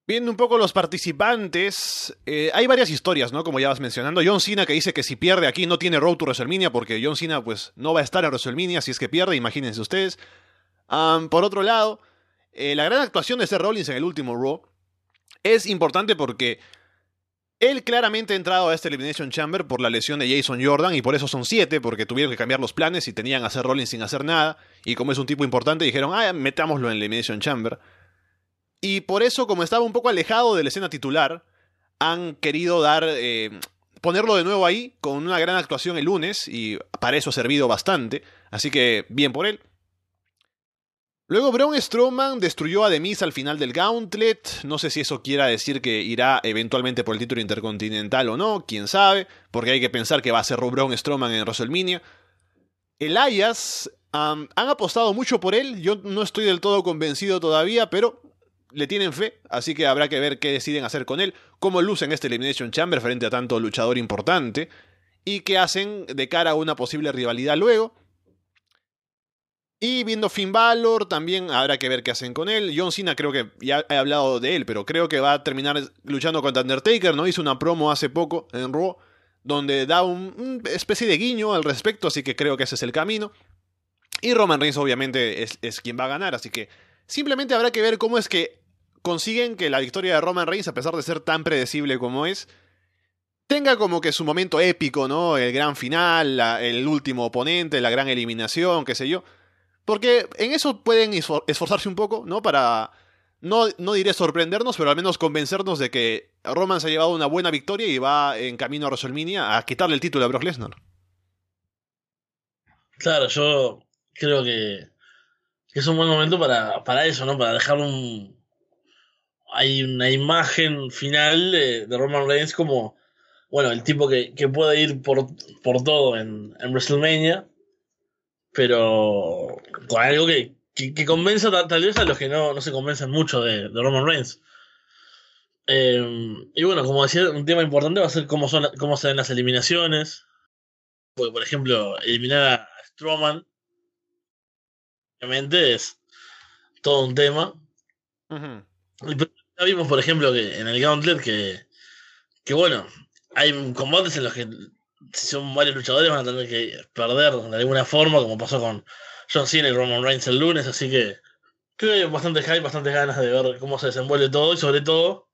Viendo un poco los participantes, eh, hay varias historias, ¿no? Como ya vas mencionando. John Cena que dice que si pierde aquí no tiene Road to WrestleMania porque John Cena pues no va a estar en WrestleMania si es que pierde, imagínense ustedes. por otro lado, eh, la gran actuación de Seth Rollins en el último Raw es importante porque él claramente ha entrado a este Elimination Chamber por la lesión de Jason Jordan y por eso son siete, porque tuvieron que cambiar los planes y tenían a hacer Rollins sin hacer nada. Y como es un tipo importante, dijeron, ah, metámoslo en Elimination Chamber. Y por eso, como estaba un poco alejado de la escena titular, han querido dar. Eh, ponerlo de nuevo ahí con una gran actuación el lunes y para eso ha servido bastante. Así que bien por él. Luego Braun Strowman destruyó a Demis al final del Gauntlet. No sé si eso quiera decir que irá eventualmente por el título intercontinental o no, quién sabe, porque hay que pensar que va a ser Braun Strowman en WrestleMania. Elias han apostado mucho por él, yo no estoy del todo convencido todavía, pero le tienen fe, así que habrá que ver qué deciden hacer con él, cómo luce en este Elimination Chamber frente a tanto luchador importante. y qué hacen de cara a una posible rivalidad luego. Y viendo Finn Balor, también habrá que ver qué hacen con él. John Cena creo que ya he hablado de él, pero creo que va a terminar luchando contra Undertaker, ¿no? Hizo una promo hace poco en Raw, donde da una especie de guiño al respecto, así que creo que ese es el camino. Y Roman Reigns obviamente es quien va a ganar, así que simplemente habrá que ver cómo es que consiguen que la victoria de Roman Reigns, a pesar de ser tan predecible como es, tenga como que su momento épico, ¿no? El gran final, el último oponente, la gran eliminación, qué sé yo. Porque en eso pueden esforzarse un poco, ¿no? Para, no, no diré sorprendernos, pero al menos convencernos de que Roman se ha llevado una buena victoria y va en camino a WrestleMania a quitarle el título a Brock Lesnar. Claro, yo creo que, es un buen momento para, para eso, ¿no? Para dejar un... Hay una imagen final de, Roman Reigns como, bueno, el tipo que, que puede ir por, por todo en, en WrestleMania pero con algo que, que, convenza tal, vez a los que no, se convencen mucho de, Roman Reigns. Eh, y bueno, como decía, un tema importante va a ser cómo, son, cómo se ven las eliminaciones. Porque, por ejemplo, eliminar a Strowman, obviamente es todo un tema. Ya vimos, por ejemplo, que en el Gauntlet que, que bueno, hay combates en los que si son varios luchadores van a tener que perder de alguna forma, como pasó con John Cena y Roman Reigns el lunes, así que creo que hay bastante hype, bastantes ganas de ver cómo se desenvuelve todo y sobre todo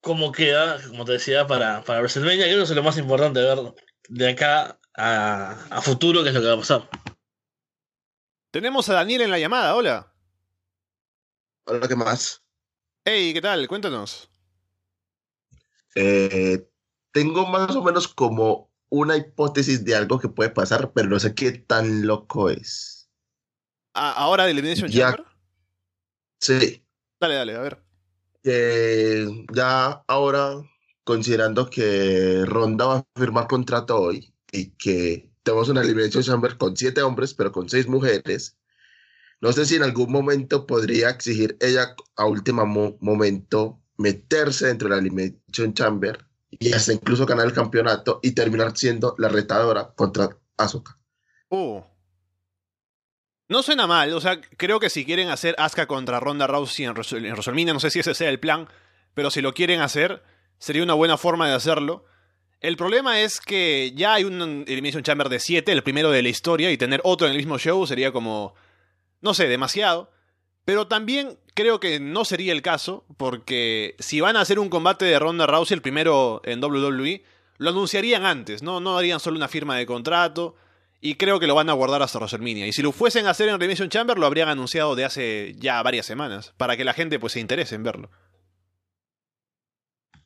cómo queda, como te decía, para, para WrestleMania, creo que es lo más importante ver de acá a, a futuro, qué es lo que va a pasar. Tenemos a Daniel en la llamada, hola. Hola, ¿qué más? Hey, ¿qué tal? Cuéntanos. Eh, tengo más o menos como una hipótesis de algo que puede pasar, pero no sé qué tan loco es. ¿Ahora de Elimination Chamber? Sí. Dale, dale, a ver. ya ahora, considerando que Ronda va a firmar contrato hoy y que tenemos una Elimination Chamber con siete hombres, pero con seis mujeres, no sé si en algún momento podría exigir ella a último momento meterse dentro de la Elimination Chamber y hasta incluso ganar el campeonato y terminar siendo la retadora contra Asuka. Uh. No suena mal, o sea, creo que si quieren hacer Asuka contra Ronda Rousey en, WrestleMania, no sé si ese sea el plan, pero si lo quieren hacer, sería una buena forma de hacerlo. El problema es que ya hay un Elimination Chamber de 7, el primero de la historia, y tener otro en el mismo show sería como, no sé, demasiado. Pero también creo que no sería el caso, porque si van a hacer un combate de Ronda Rousey, el primero en WWE, lo anunciarían antes, ¿no? No harían solo una firma de contrato. Y creo que lo van a guardar hasta WrestleMania. Y si lo fuesen a hacer en Remission Chamber, lo habrían anunciado de hace ya varias semanas. Para que la gente pues se interese en verlo.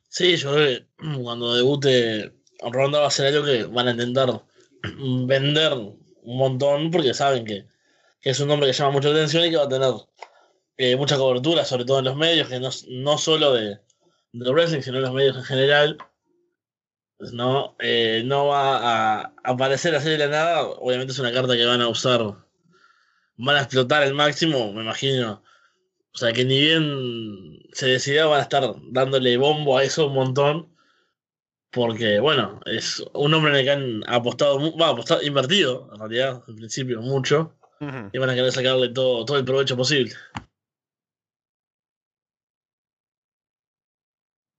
Sí, yo que cuando debute Ronda va a ser algo que van a intentar vender un montón. Porque saben que, que es un nombre que llama mucha atención y que va a tener eh, mucha cobertura, sobre todo en los medios, que no, no solo de, de wrestling, sino en los medios en general. Pues no, eh, no va a aparecer así de la nada. Obviamente es una carta que van a usar, van a explotar al máximo, me imagino. O sea que ni bien se decida, van a estar dándole bombo a eso un montón. Porque, bueno, es un hombre en el que han apostado, va, apostado, invertido, en realidad, al principio, mucho. Y van a querer sacarle todo, todo el provecho posible.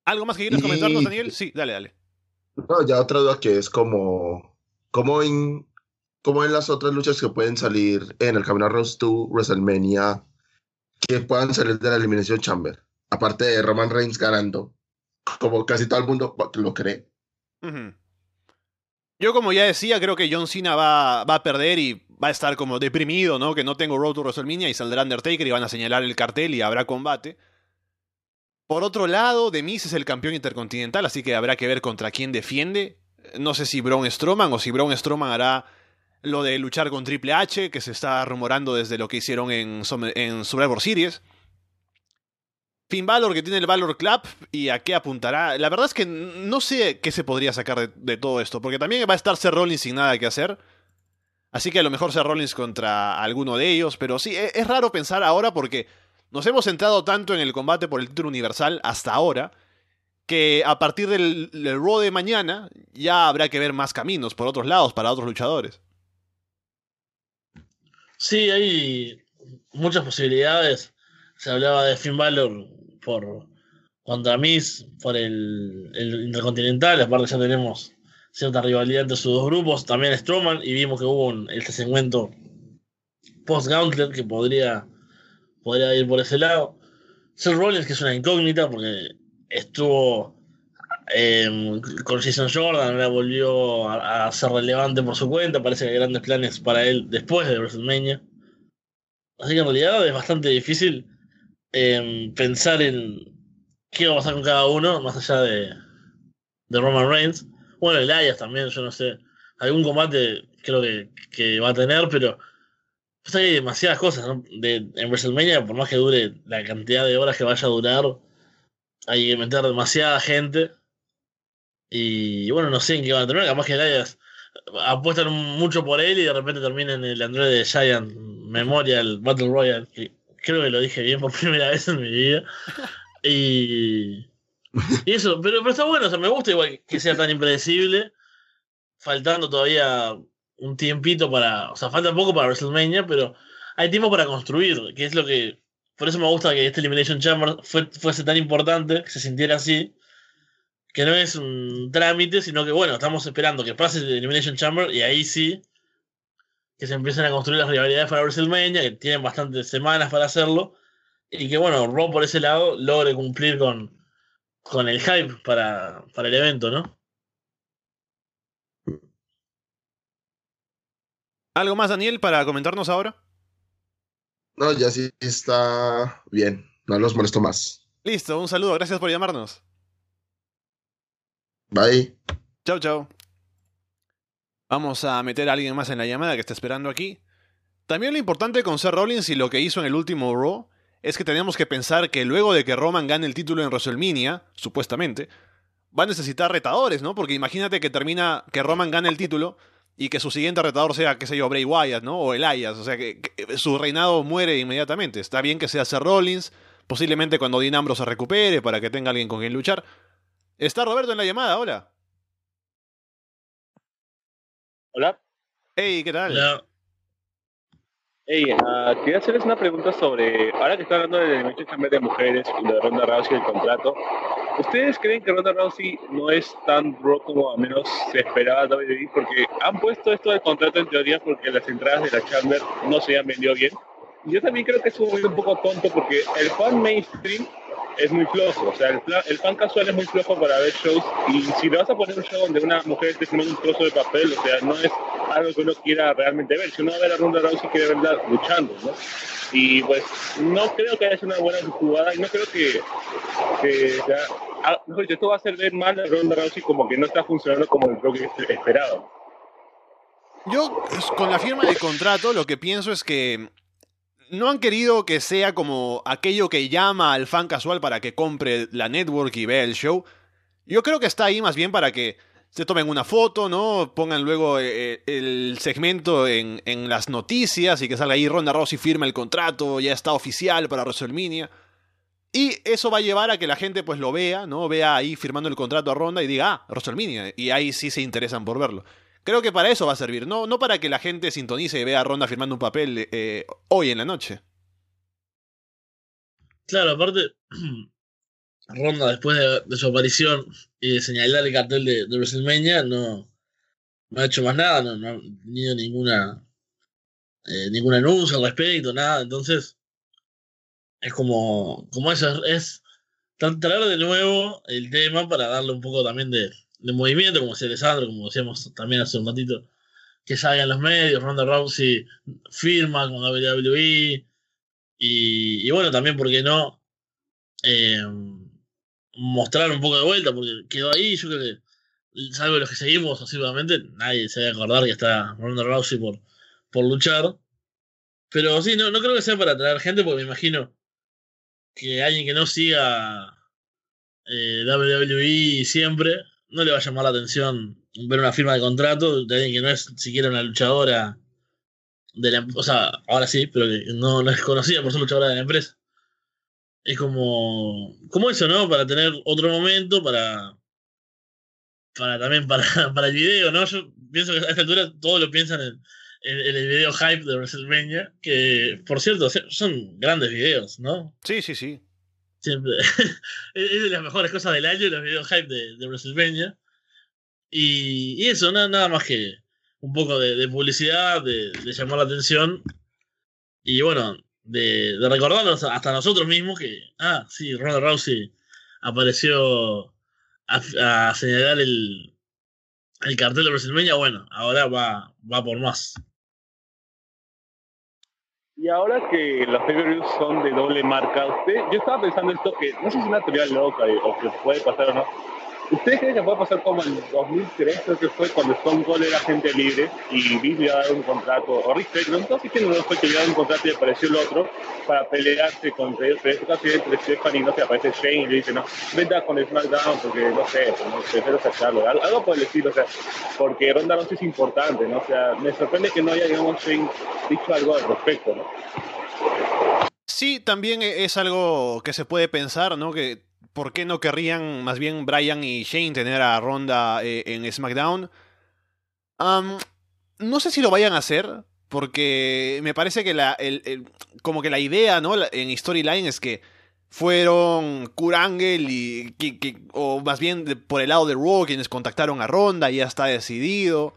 ¿Algo más que quieras comentarnos, Daniel? Sí, dale, dale. No, ya otra duda que es como, como en, como en las otras luchas que pueden salir en el Camino Rose 2 WrestleMania, que puedan salir de la Eliminación Chamber. Aparte de Roman Reigns ganando, como casi todo el mundo lo cree. Yo, como ya decía, creo que John Cena va, va, a perder y va a estar como deprimido, ¿no? Que no tengo Road to WrestleMania y saldrá Undertaker y van a señalar el cartel y habrá combate. Por otro lado, Demis es el campeón intercontinental, así que habrá que ver contra quién defiende. No sé si Braun Strowman o si Braun Strowman hará lo de luchar con Triple H, que se está rumorando desde lo que hicieron en, en Survivor Series. Finn Balor que tiene el Valor Club y a qué apuntará. La verdad es que no sé qué se podría sacar de, todo esto, porque también va a estar Seth Rollins sin nada que hacer. Así que a lo mejor Seth Rollins contra alguno de ellos, pero sí, e, es raro pensar ahora porque nos hemos centrado tanto en el combate por el título universal hasta ahora que a partir del, del de mañana ya habrá que ver más caminos por otros lados para otros luchadores. Sí, hay muchas posibilidades. Se hablaba de Finn Balor por contra Miz por el, el Intercontinental, aparte ya tenemos cierta rivalidad entre sus dos grupos, también Strowman, y vimos que hubo un, este segmento post-Gauntlet que podría, podría ir por ese lado. Seth Rollins, que es una incógnita, porque estuvo eh, con Jason Jordan, ahora volvió a, ser relevante por su cuenta, parece que hay grandes planes para él después de WrestleMania. Así que en realidad es bastante difícil eh, pensar en qué va a pasar con cada uno, más allá de, de Roman Reigns. Bueno, Elias también, yo no sé. Algún combate creo que, que va a tener, pero pues hay demasiadas cosas ¿no? de, en WrestleMania, por más que dure la cantidad de horas que vaya a durar, hay que meter demasiada gente. Y bueno, no sé en qué van a terminar. Capaz que Elias apuestan mucho por él y de repente termina en el Android de Giant Memorial Battle Royale. Que creo que lo dije bien por primera vez en mi vida. Y, y eso, pero, pero, está bueno, o sea, me gusta igual que sea tan impredecible, faltando todavía un tiempito para, o sea, falta poco para WrestleMania, pero hay tiempo para construir, que es lo que, por eso me gusta que este Elimination Chamber fue, fuese tan importante, que se sintiera así, que no es un trámite, sino que bueno, estamos esperando que pase el Elimination Chamber y ahí sí, que se empiecen a construir las rivalidades para WrestleMania, que tienen bastantes semanas para hacerlo, y que bueno, Raw por ese lado logre cumplir con, con el hype para, para el evento, ¿no? ¿Algo más, Daniel, para comentarnos ahora? No, ya sí está bien. No los molesto más. Listo, un saludo. Gracias por llamarnos. Bye. Chau, chau. Vamos a meter a alguien más en la llamada que está esperando aquí. También lo importante con Seth Rollins y lo que hizo en el último Raw es que tenemos que pensar que luego de que Roman gane el título en WrestleMania, supuestamente, va a necesitar retadores, ¿no? Porque imagínate que termina que Roman gane el título y que su siguiente retador sea, qué sé yo, Bray Wyatt, ¿no? O Elias, o sea, que, que su reinado muere inmediatamente. Está bien que sea Seth Rollins, posiblemente cuando Dean Ambrose se recupere para que tenga alguien con quien luchar. Está Roberto en la llamada, hola. Hola. Hey, ¿qué tal? Hola. Hey, uh, quería hacerles una pregunta sobre, ahora que está hablando del Elimination Chamber de mujeres y de Ronda Rousey y el contrato, ¿ustedes creen que Ronda Rousey no es tan raw como al menos se esperaba WWE? Porque han puesto esto del contrato en teoría porque las entradas de la Chamber no se habían vendido bien. Yo también creo que es un un poco tonto porque el fan mainstream es muy flojo, o sea, el, el, fan casual es muy flojo para ver shows y si le vas a poner un show donde una mujer esté firmando un trozo de papel, o sea, no es algo que uno quiera realmente ver, si uno va a ver a Ronda Rousey quiere verla luchando, ¿no? Y pues no creo que haya sido una buena jugada y no creo que, que o sea, a, esto va a hacer ver mal a Ronda Rousey como que no está funcionando como creo que esperaba. Yo, con la firma del contrato, lo que pienso es que no han querido que sea como aquello que llama al fan casual para que compre la network y vea el show. Yo creo que está ahí más bien para que se tomen una foto, ¿no? Pongan luego eh, el segmento en, en, las noticias y que salga ahí Ronda Rousey firma el contrato, ya está oficial para WrestleMania. Y eso va a llevar a que la gente pues lo vea, ¿no? Vea ahí firmando el contrato a Ronda y diga, ah, WrestleMania. Y ahí sí se interesan por verlo. Creo que para eso va a servir, no, no para que la gente sintonice y vea a Ronda firmando un papel eh, hoy en la noche. Claro, aparte, Ronda después de, su aparición y de señalar el cartel de, de WrestleMania no, ha hecho más nada, no, ha tenido ninguna eh, ningún anuncio al respecto, nada, entonces es como, como eso, es traer de nuevo el tema para darle un poco también de, de movimiento, como decía Alessandro, como decíamos también hace un ratito, que salgan los medios, Ronda Rousey firma con WWE, y, bueno, también, ¿por qué no? Eh, mostrar un poco de vuelta, porque quedó ahí, yo creo que, salvo los que seguimos asiduamente, nadie se debe acordar que está Ronda Rousey por, por luchar. Pero sí, no, no creo que sea para atraer gente, porque me imagino que alguien que no siga eh, WWE siempre, no le va a llamar la atención ver una firma de contrato de alguien que no es siquiera una luchadora de la o sea, ahora sí, pero que no, es conocida por ser luchadora de la empresa. es como, como eso, ¿no? Para tener otro momento, para, para también para, para el video, ¿no? Yo pienso que a esta altura todos lo piensan en, en, el video hype de WrestleMania, que por cierto son grandes videos, ¿no? Sí, sí, sí. Siempre. es de las mejores cosas del año, los videos hype de, de WrestleMania. Y, y, eso, nada, nada más que un poco de, de publicidad, de, de, llamar la atención. Y bueno, de, de recordarnos hasta nosotros mismos que, ah, sí, Ronald Rousey apareció a, a señalar el, el cartel de WrestleMania, bueno, ahora va, va por más. Y ahora que los pay son de doble marca, usted, yo estaba pensando esto que no sé si es una teoría loca o que puede pasar o no, ¿Ustedes creen que puede pasar como en 2003, creo que fue cuando Stone Cold era gente libre y Vince le dado un contrato, o Rick no sé quién fue que le dio un contrato y apareció el otro para pelearse contra ellos, pero este caso entre Stephanie, no sé, aparece Shane y le dice, no, vete con SmackDown porque, no sé, no, prefiero sacarlo, algo por el o sea, porque Ronda Rousey es importante, ¿no? O sea, me sorprende que no haya, digamos, Shane dicho algo al respecto, ¿no? Sí, también es algo que se puede pensar, ¿no? Que ¿por qué no querrían más bien Brian y Shane tener a Ronda eh, en SmackDown? no sé si lo vayan a hacer, porque me parece que la, como que la idea, ¿no? En Storyline es que fueron Kurangel y o más bien por el lado de Raw quienes contactaron a Ronda y ya está decidido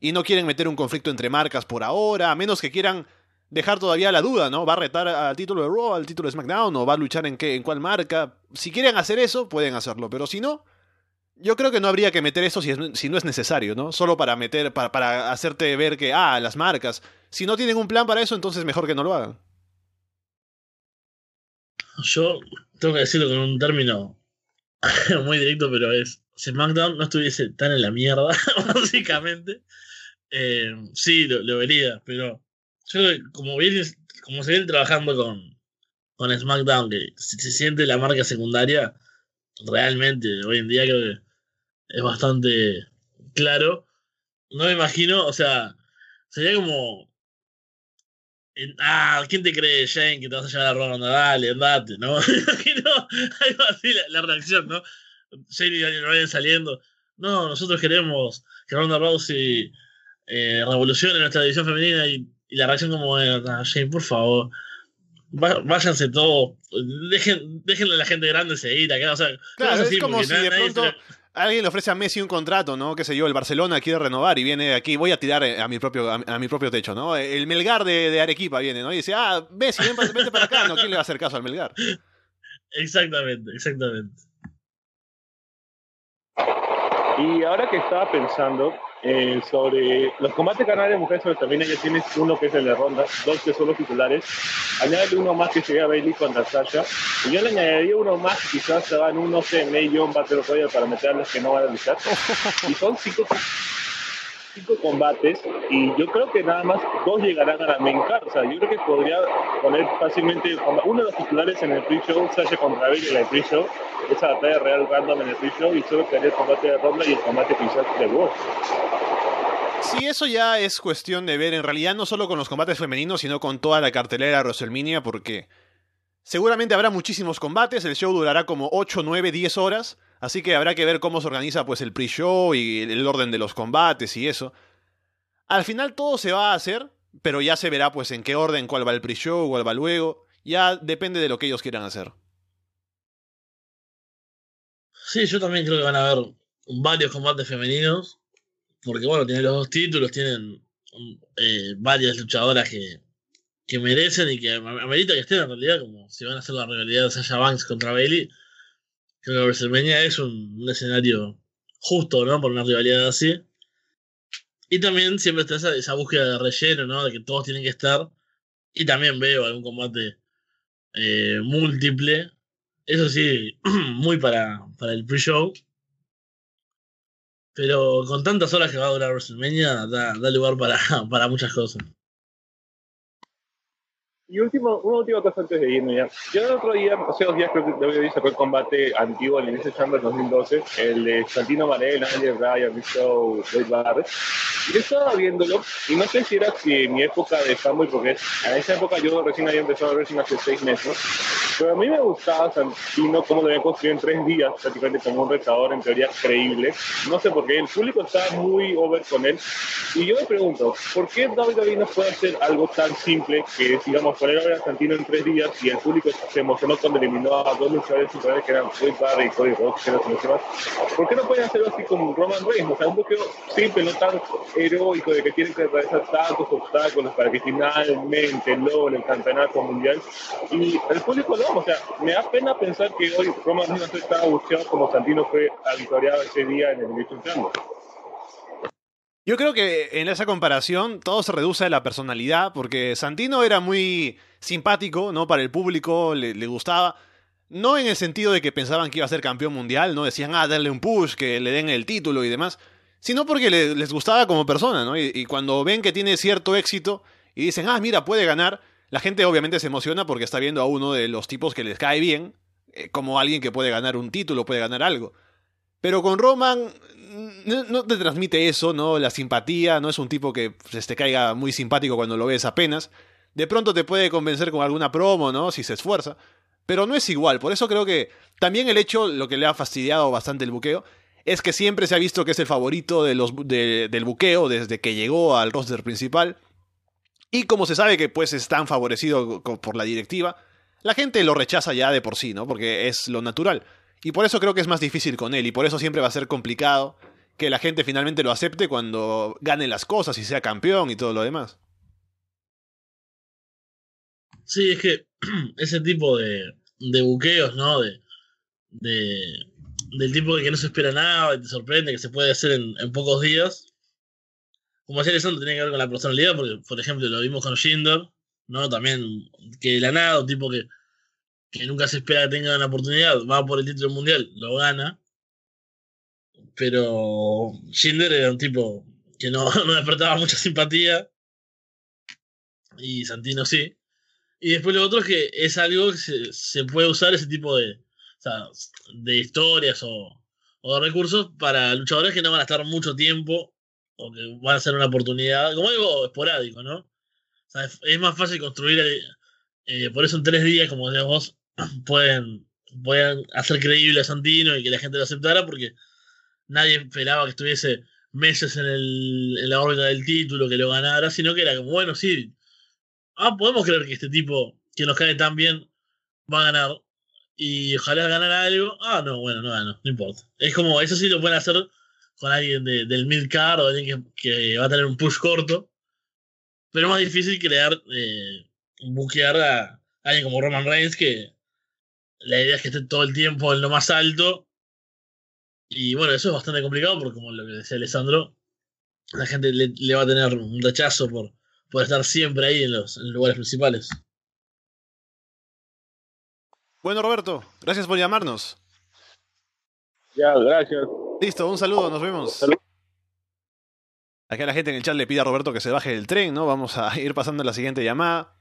y no quieren meter un conflicto entre marcas por ahora, a menos que quieran dejar todavía la duda, ¿no? ¿Va a retar al título de Raw, al título de SmackDown o va a luchar en qué, en cuál marca? Si quieren hacer eso, pueden hacerlo, pero si no, yo creo que no habría que meter eso si, no es necesario, ¿no? Solo para meter, para, para hacerte ver que, ah, las marcas. Si no tienen un plan para eso, entonces mejor que no lo hagan. Yo tengo que decirlo con un término muy directo, pero es, si SmackDown no estuviese tan en la mierda, básicamente, eh, sí, lo, lo vería, pero yo, como, como se viene trabajando con, con SmackDown, que se, siente la marca secundaria, realmente hoy en día creo que es bastante claro. No me imagino, o sea, sería como. ah, ¿quién te cree, Shane, que te vas a llevar a Ronda? Dale, andate, ¿no? Me imagino algo así la, reacción, ¿no? Shane y Daniel Bryan saliendo. No, nosotros queremos que Ronda Rousey eh, revolucione nuestra división femenina y y la reacción como, Shane, por favor, váyanse todos, dejen, déjenle a la gente grande seguir acá. O sea, claro, es como si de pronto alguien le ofrece a Messi un contrato, ¿no? Qué sé yo, el Barcelona quiere renovar y viene aquí, voy a tirar a mi propio, a, mi propio techo, ¿no? El Melgar de, de, Arequipa viene, ¿no? Y dice, ah, Messi, vente para acá, ¿no? ¿Quién le va a hacer caso al Melgar? Exactamente, exactamente. Y ahora que estaba pensando, eh, sobre los combates canales de mujeres sobre también ya tienes uno que es el de ronda, dos que son los titulares, añade uno más que sería Bailey contra Sasha, y yo le añadiría uno más, quizás se van uno, no sé, John Battle Royale para meter a los que no van a luchar, y son cinco, combates, y yo creo que nada más dos llegarán a la main card, o sea, yo creo que podría poner fácilmente uno de los titulares en el pre-show, Sasha contra Bailey en el pre-show, esa batalla real random en el pre-show, y solo quedaría el combate de ronda y el combate quizás de Wolf. Sí, eso ya es cuestión de ver, en realidad no solo con los combates femeninos, sino con toda la cartelera de WrestleMania, porque seguramente habrá muchísimos combates, el show durará como 8, 9, 10 horas, así que habrá que ver cómo se organiza pues el pre-show y el orden de los combates y eso. Al final todo se va a hacer, pero ya se verá pues en qué orden, cuál va el pre-show, cuál va luego, ya depende de lo que ellos quieran hacer. Sí, yo también creo que van a haber varios combates femeninos porque bueno, tienen los dos títulos, tienen eh, varias luchadoras que, que merecen y que amerita que estén en realidad, como si van a hacer la rivalidad de Sasha Banks contra Bailey. Creo que WrestleMania es un, escenario justo, ¿no? Por una rivalidad así. Y también siempre está esa, búsqueda de relleno, ¿no? De que todos tienen que estar. Y también veo algún combate eh, múltiple. Eso sí, muy para, para el pre-show. Pero con tantas horas que va a durar WrestleMania, da, da lugar para, para muchas cosas. Y último, una última cosa antes de irme ya. Yo el otro día, hace dos días creo que WWE sacó el combate antiguo en ese Chamber 2012, el de Santino Marella, Andy Bryan, Misto, Wade Barrett. Yo estaba viéndolo, y no sé si era si mi época de fanboy, porque en esa época yo recién había empezado a ver hace seis meses, Pero a mí me gustaba Santino cómo lo había construido en tres días, prácticamente como un retador en teoría creíble. No sé por qué, el público estaba muy over con él. Y yo me pregunto, ¿por qué David no puede hacer algo tan simple que, digamos, poner a Santino en tres días y el público se emocionó cuando eliminó a dos luchadores que eran Floyd Barry y Cody Rhodes, que eran ¿Por qué no pueden hacerlo así con Roman Reigns? O sea, un buqueo simple, no tan heroico de que tienen que atravesar tantos obstáculos para que finalmente logre el campeonato mundial. Y el público no, o sea, me da pena pensar que hoy Roman Reigns está buscado como Santino fue victoriado ese día en el Elimination Chamber. Yo creo que en esa comparación todo se reduce a la personalidad, porque Santino era muy simpático, ¿no? Para el público, le, gustaba. No en el sentido de que pensaban que iba a ser campeón mundial, no decían, ah, darle un push, que le den el título y demás, sino porque les gustaba como persona, ¿no? Y, y, cuando ven que tiene cierto éxito y dicen, ah, mira, puede ganar, la gente obviamente se emociona porque está viendo a uno de los tipos que les cae bien, eh, como alguien que puede ganar un título, puede ganar algo. Pero con Roman no, te transmite eso, ¿no? La simpatía, no es un tipo que se te caiga muy simpático cuando lo ves apenas. De pronto te puede convencer con alguna promo, ¿no? Si se esfuerza. Pero no es igual, por eso creo que también el hecho, lo que le ha fastidiado bastante el buqueo, es que siempre se ha visto que es el favorito de los, del buqueo desde que llegó al roster principal. Y como se sabe que pues es tan favorecido por la directiva, la gente lo rechaza ya de por sí, ¿no? Porque es lo natural. Y por eso creo que es más difícil con él y por eso siempre va a ser complicado que la gente finalmente lo acepte cuando gane las cosas y sea campeón y todo lo demás. Sí, es que ese tipo de, de buqueos, ¿no? De, de, del tipo que no se espera nada y te sorprende, que se puede hacer en, pocos días. Como decía Alessandro, tiene que ver con la personalidad, porque, por ejemplo, lo vimos con Shinder, ¿no? También, que la nada, un tipo que que nunca se espera que tenga una oportunidad, va por el título mundial, lo gana. Pero Schindler era un tipo que no, no despertaba mucha simpatía. Y Santino sí. Y después lo otro es que es algo que se, puede usar ese tipo de, de historias o, o, de recursos para luchadores que no van a estar mucho tiempo o que van a ser una oportunidad, como algo esporádico, ¿no? Es, más fácil construir, eh, por eso en tres días, como decíamos, pueden, pueden hacer creíble a Santino y que la gente lo aceptara porque nadie esperaba que estuviese meses en, el, en la órbita del título, que lo ganara, sino que era como, bueno, sí, ah, podemos creer que este tipo que nos cae tan bien va a ganar y ojalá ganara algo. Ah, no, bueno, no ganó, no importa. Es como, eso sí lo pueden hacer con alguien del midcard o alguien que, va a tener un push corto, pero es más difícil crear, eh, buquear a alguien como Roman Reigns que la idea es que esté todo el tiempo en lo más alto. Y bueno, eso es bastante complicado porque, como lo que decía Alessandro, la gente le, va a tener un rechazo por, por estar siempre ahí en los, lugares principales. Bueno, Roberto, gracias por llamarnos. Ya, gracias. Listo, un saludo, nos vemos. Aquí a la gente en el chat le pide a Roberto que se baje del tren, ¿no? Vamos a ir pasando a la siguiente llamada.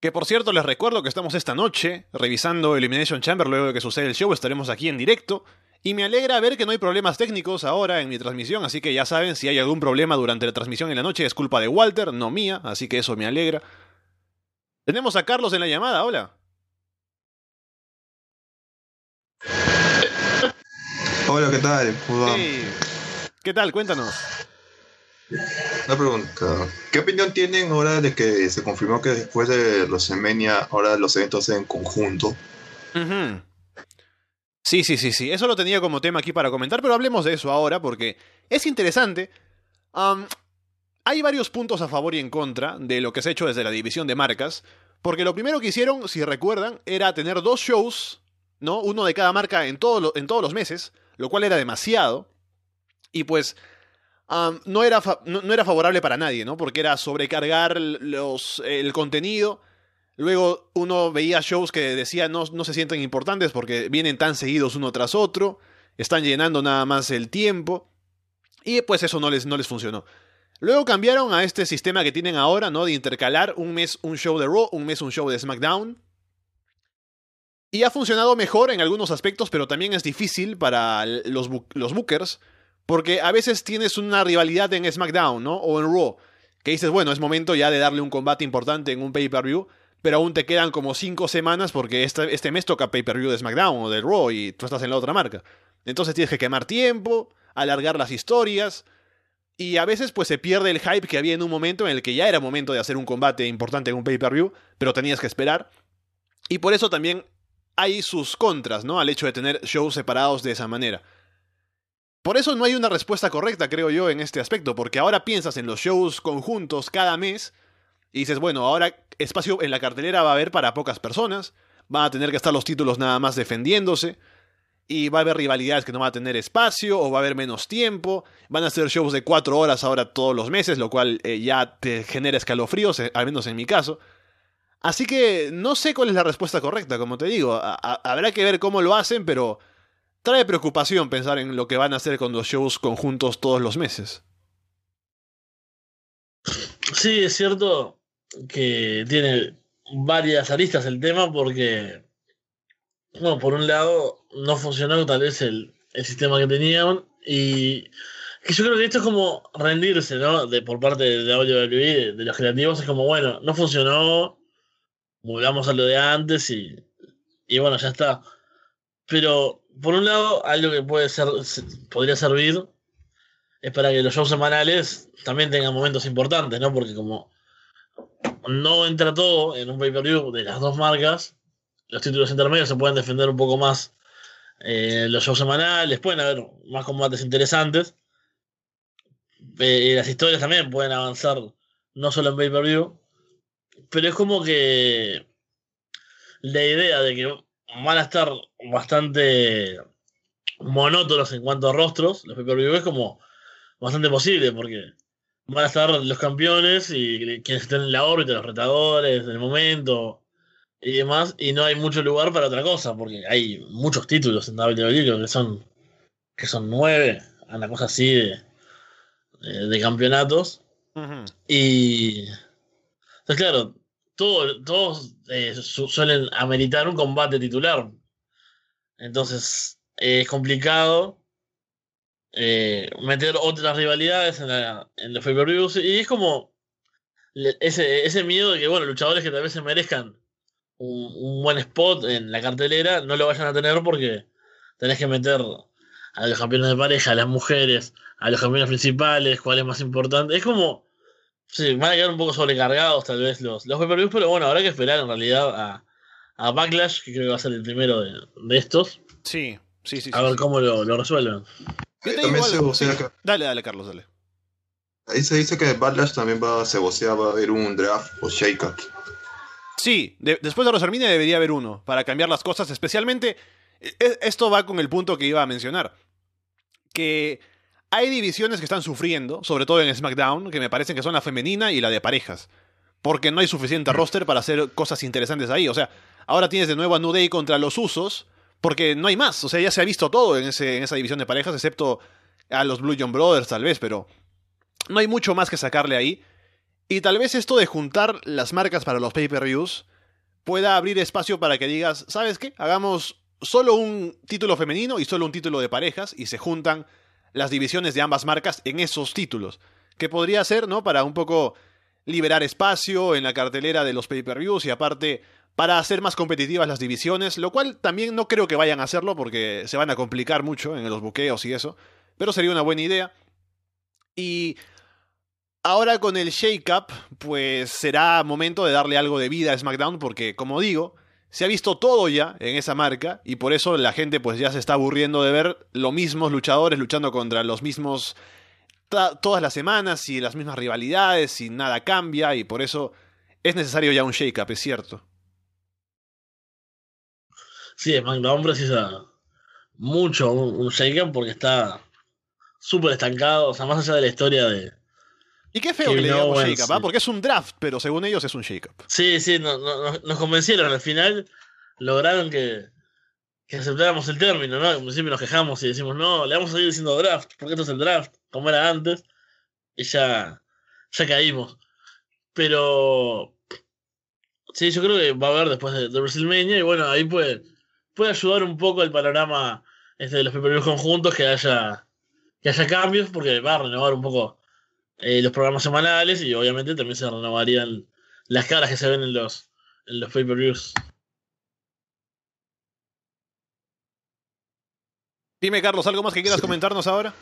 Que por cierto, les recuerdo que estamos esta noche revisando Elimination Chamber luego de que sucede el show, estaremos aquí en directo. Y me alegra ver que no hay problemas técnicos ahora en mi transmisión, así que ya saben, si hay algún problema durante la transmisión en la noche es culpa de Walter, no mía, así que eso me alegra. Tenemos a Carlos en la llamada, hola. Hola, ¿qué tal? ¿Qué tal? Cuéntanos. Una pregunta. ¿Qué opinión tienen ahora de que se confirmó que después de los Semenia ahora los eventos en conjunto? Sí, sí, sí, sí. Eso lo tenía como tema aquí para comentar, pero hablemos de eso ahora porque es interesante. hay varios puntos a favor y en contra de lo que se ha hecho desde la división de marcas. Porque lo primero que hicieron, si recuerdan, era tener dos shows, ¿no? Uno de cada marca en, en todos los meses, lo cual era demasiado. Y pues no, era no, era favorable para nadie, ¿no? Porque era sobrecargar los, el contenido. Luego uno veía shows que decía no, no se sienten importantes porque vienen tan seguidos uno tras otro, están llenando nada más el tiempo. Y pues eso no les, no les funcionó. Luego cambiaron a este sistema que tienen ahora, ¿no? De intercalar un mes un show de Raw, un mes un show de SmackDown. Y ha funcionado mejor en algunos aspectos, pero también es difícil para los, los bookers porque a veces tienes una rivalidad en SmackDown, ¿no? O en Raw. Que dices, bueno, es momento ya de darle un combate importante en un pay-per-view. pero aún te quedan como cinco semanas porque este, este mes toca pay-per-view de SmackDown o de Raw y tú estás en la otra marca. Entonces tienes que quemar tiempo, alargar las historias. Y a veces pues se pierde el hype que había en un momento en el que ya era momento de hacer un combate importante en un pay-per-view, pero tenías que esperar. Y por eso también hay sus contras, ¿no? Al hecho de tener shows separados de esa manera. Por eso no hay una respuesta correcta, creo yo, en este aspecto, porque ahora piensas en los shows conjuntos cada mes y dices, bueno, ahora espacio en la cartelera va a haber para pocas personas, van a tener que estar los títulos nada más defendiéndose, y va a haber rivalidades que no van a tener espacio o va a haber menos tiempo, van a ser shows de cuatro horas ahora todos los meses, lo cual eh, ya te genera escalofríos, eh, al menos en mi caso. Así que no sé cuál es la respuesta correcta, como te digo, habrá que ver cómo lo hacen, pero trae preocupación pensar en lo que van a hacer con los shows conjuntos todos los meses. Sí, es cierto que tiene varias aristas el tema porque, bueno, por un lado no funcionó tal vez el, sistema que tenían y que yo creo que esto es como rendirse, ¿no? De, por parte de WWE, de, de los creativos, es como, bueno, no funcionó, volvamos a lo de antes y, y bueno, ya está. Pero, por un lado, algo que puede ser, podría servir es para que los shows semanales también tengan momentos importantes, ¿no? Porque como no entra todo en un pay-per-view de las dos marcas, los títulos intermedios se pueden defender un poco más eh, los shows semanales, pueden haber más combates interesantes. Eh, las historias también pueden avanzar no solo en pay-per-view, pero es como que la idea de que van a estar bastante monótonos en cuanto a rostros, los pay-per-view es como bastante posible, porque van a estar los campeones y quienes estén en la órbita, los retadores del momento y demás, y no hay mucho lugar para otra cosa, porque hay muchos títulos en WWE, que son, que son nueve, una cosa así de, de, campeonatos. Y. Entonces, claro, todos eh, suelen ameritar un combate titular. Entonces, es complicado eh, meter otras rivalidades en, la, en los pay-per-views. Y es como ese, ese miedo de que, bueno, luchadores que tal vez se merezcan un, buen spot en la cartelera no lo vayan a tener porque tenés que meter a los campeones de pareja, a las mujeres, a los campeones principales, cuál es más importante. Es como Sí, van a quedar un poco sobrecargados tal vez los, los pay pero bueno, habrá que esperar en realidad a, a Backlash, que creo que va a ser el primero de, de estos. Sí, sí, sí. A ver cómo lo, lo resuelven. Dale, dale, Carlos, dale. Ahí se dice que Backlash también va a cebosear, va a haber un draft o shake-up. Sí, después de WrestleMania debería haber uno, para cambiar las cosas, especialmente... E, e, esto va con el punto que iba a mencionar. Que hay divisiones que están sufriendo, sobre todo en SmackDown, que me parecen que son la femenina y la de parejas. Porque no hay suficiente roster para hacer cosas interesantes ahí. O sea, ahora tienes de nuevo a New Day contra los Usos, porque no hay más. O sea, ya se ha visto todo en, ese, en esa división de parejas, excepto a los Blue John Brothers, tal vez, pero no hay mucho más que sacarle ahí. Y tal vez esto de juntar las marcas para los pay-per-views pueda abrir espacio para que digas, ¿sabes qué? Hagamos solo un título femenino y solo un título de parejas y se juntan las divisiones de ambas marcas en esos títulos. Que podría ser, ¿no? Para un poco liberar espacio en la cartelera de los pay-per-views y aparte para hacer más competitivas las divisiones, lo cual también no creo que vayan a hacerlo porque se van a complicar mucho en los buqueos y eso, pero sería una buena idea. Y ahora con el shake-up, pues será momento de darle algo de vida a SmackDown porque, como digo, se ha visto todo ya en esa marca y por eso la gente pues ya se está aburriendo de ver los mismos luchadores luchando contra los mismos todas las semanas y las mismas rivalidades y nada cambia y por eso es necesario ya un shake-up, es cierto. Sí, SmackDown precisa mucho un, shake-up porque está súper estancado, o sea, más allá de la historia de, y qué feo que, le digamos shake-up, ¿ah? porque es un draft, pero según ellos es un shake-up. Sí, sí, nos convencieron. Al final lograron que, que aceptáramos el término, ¿no? Al principio nos quejamos y decimos, no, le vamos a seguir diciendo draft, porque esto es el draft, como era antes. Y ya, ya caímos. Pero sí, yo creo que va a haber después de, WrestleMania y bueno, ahí puede, puede ayudar un poco el panorama este de los primeros conjuntos que haya, que haya cambios, porque va a renovar un poco eh, los programas semanales y obviamente también se renovarían las caras que se ven en los, en los pay-per-views. Dime, Carlos, ¿algo más que quieras Sí. comentarnos ahora?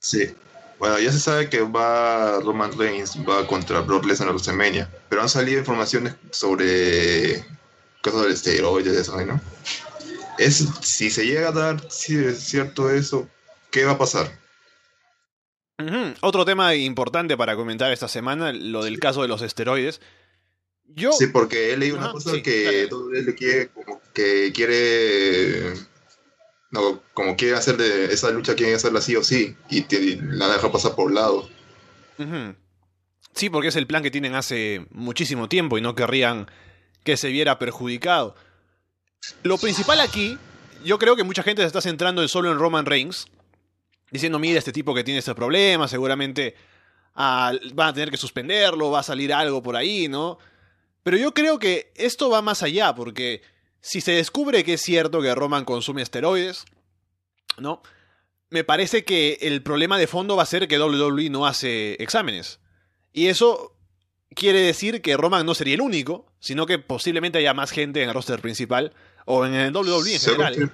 Sí. Bueno, ya se sabe que va Roman Reigns va contra Brock Lesnar en WrestleMania, pero han salido informaciones sobre cosas de esteroides de eso, ¿no? Es, si se llega a dar, si es cierto eso, ¿qué va a pasar? Otro tema importante para comentar esta semana, lo del caso de los esteroides. Yo, Sí, porque he leído una cosa sí, que. WWE le quiere, como que quiere, no, como quiere hacer de esa lucha, quiere hacerla sí o sí, y te- la deja pasar por lado. Sí, porque es el plan que tienen hace muchísimo tiempo y no querrían que se viera perjudicado. Lo principal aquí, yo creo que mucha gente se está centrando en solo en Roman Reigns, diciendo, mira, este tipo que tiene este problema, seguramente ah, van a tener que suspenderlo, va a salir algo por ahí, ¿no? Pero yo creo que esto va más allá, porque si se descubre que es cierto que Roman consume esteroides, ¿no? Me parece que el problema de fondo va a ser que WWE no hace exámenes. Y eso quiere decir que Roman no sería el único, sino que posiblemente haya más gente en el roster principal o en el WWE en Se general. confir-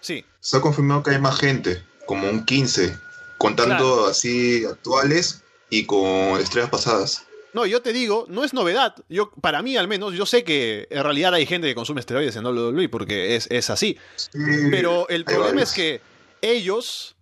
Sí, se ha confirmado que hay más gente, como un 15, contando Claro. así actuales y con estrellas pasadas. No, yo te digo, no es novedad. Yo, para mí al menos, yo sé que en realidad hay gente que consume esteroides en WWE porque es, es así. Sí, Pero el problema varios. es que ellos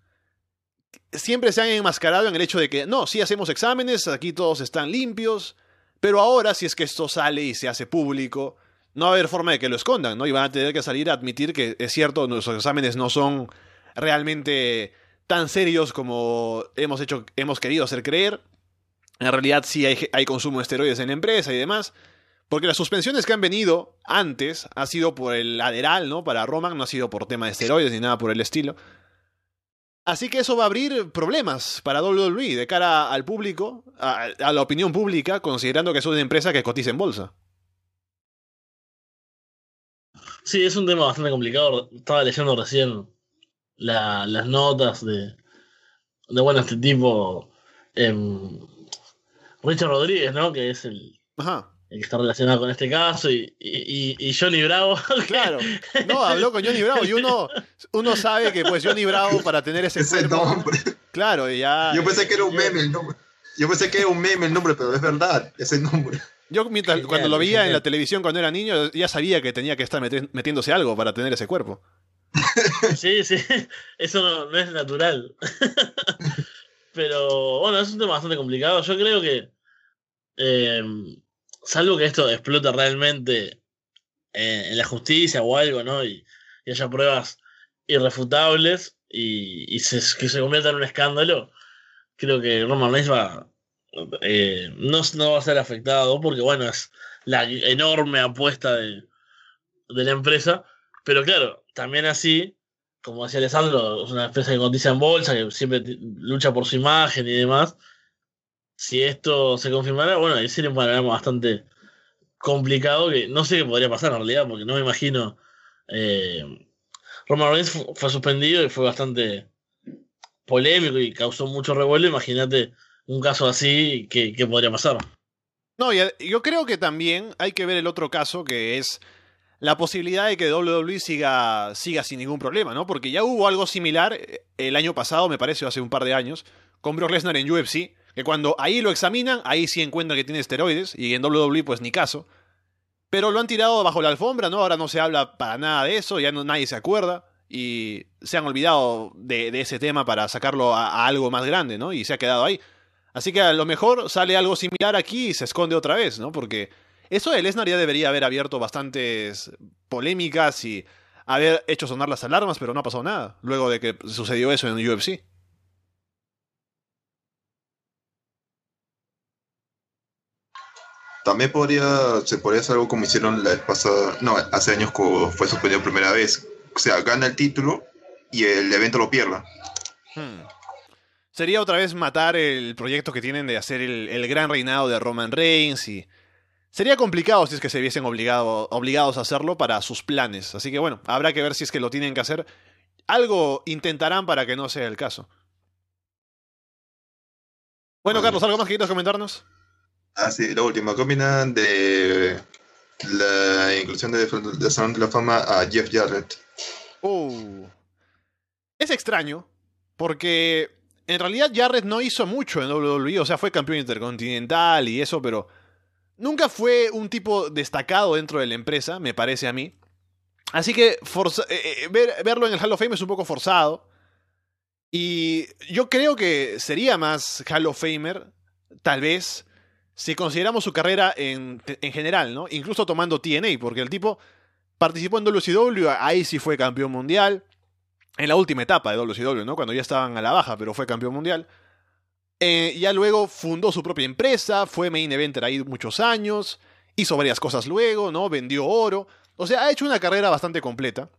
siempre se han enmascarado en el hecho de que no, sí hacemos exámenes, aquí todos están limpios, pero ahora si es que esto sale y se hace público, no va a haber forma de que lo escondan, ¿no? Y van a tener que salir a admitir que es cierto, nuestros exámenes no son realmente tan serios como hemos hecho, hemos querido hacer creer. En realidad sí hay, consumo de esteroides en la empresa y demás. Porque las suspensiones que han venido antes ha sido por el lateral, ¿no? Para Roman, no ha sido por tema de esteroides ni nada por el estilo. Así que eso va a abrir problemas para WWE de cara al público, a, a la opinión pública, considerando que es una empresa que cotiza en bolsa. Sí, es un tema bastante complicado. Estaba leyendo recién la- las notas de, de bueno, este tipo, em, Richard Rodríguez, ¿no? Que es el, Ajá, el que está relacionado con este caso, y, y, Johnny Bravo. claro. No, habló con Johnny Bravo y uno, uno sabe que pues Johnny Bravo para tener ese Ese cuerpo, nombre. claro, ya... Yo pensé que era un meme el nombre. Yo pensé que era un meme el nombre, pero es verdad, ese nombre. Yo mientras, cuando lo veía en la televisión cuando era niño, ya sabía que tenía que estar meti- metiéndose algo para tener ese cuerpo. Sí, sí, eso no, no es natural. Pero bueno, es un tema bastante complicado. Yo creo que, eh, salvo que esto explote realmente eh, en la justicia o algo, ¿no? Y, haya pruebas irrefutables y, y se, que se convierta en un escándalo, creo que Roman Reigns va, eh, no, no va a ser afectado porque, bueno, es la enorme apuesta de, de la empresa. Pero claro, también así, como decía Alessandro, es una empresa que cotiza en bolsa, que siempre lucha por su imagen y demás. Si esto se confirmara, bueno, ahí sería un panorama bastante complicado que no sé qué podría pasar en realidad, porque no me imagino. Eh, Roman Reigns fu- fue suspendido y fue bastante polémico y causó mucho revuelo. Imagínate un caso así, ¿qué, podría pasar? No, yo creo que también hay que ver el otro caso que es la posibilidad de que WWE siga, siga sin ningún problema, ¿no? Porque ya hubo algo similar eh, el año pasado, me parece, o hace un par de años, con Brock Lesnar en UFC, que cuando ahí lo examinan, ahí sí encuentran que tiene esteroides, y en WWE pues ni caso. Pero lo han tirado bajo la alfombra, ¿no? Ahora no se habla para nada de eso, ya nadie se acuerda, y se han olvidado de, de ese tema para sacarlo a, a algo más grande, ¿no? Y se ha quedado ahí. Así que a lo mejor sale algo similar aquí y se esconde otra vez, ¿no? Porque eso de Lesnar ya debería haber abierto bastantes polémicas y haber hecho sonar las alarmas, pero no ha pasado nada luego de que sucedió eso en UFC. También podría, se podría hacer algo como hicieron la vez pasada, no, hace años cuando fue suspendido primera vez. O sea, gana el título y el evento lo pierda. Hmm. Sería otra vez matar el proyecto que tienen de hacer el, el gran reinado de Roman Reigns y... Sería complicado si es que se viesen obligado, obligados a hacerlo para sus planes. Así que bueno, habrá que ver si es que lo tienen que hacer. Algo intentarán para que no sea el caso. Bueno. Carlos, ¿algo más que quieras comentarnos? Ah, sí, la última. ¿Qué opinan de la inclusión de, de Salón de la Fama a Jeff Jarrett. Uh. Es extraño, porque en realidad Jarrett no hizo mucho en WWE, o sea, fue campeón intercontinental y eso, pero nunca fue un tipo destacado dentro de la empresa, me parece a mí. Así que eh, eh, ver- verlo en el Hall of Fame es un poco forzado. Y yo creo que sería más Hall of Famer, tal vez, si consideramos su carrera en, en general, ¿no? Incluso tomando TNA, porque el tipo participó en WCW, ahí sí fue campeón mundial. En la última etapa de WCW, ¿no? Cuando ya estaban a la baja, pero fue campeón mundial. Eh, ya luego fundó su propia empresa, fue main eventer ahí muchos años, hizo varias cosas luego, ¿no? Vendió oro. O sea, ha hecho una carrera bastante completa.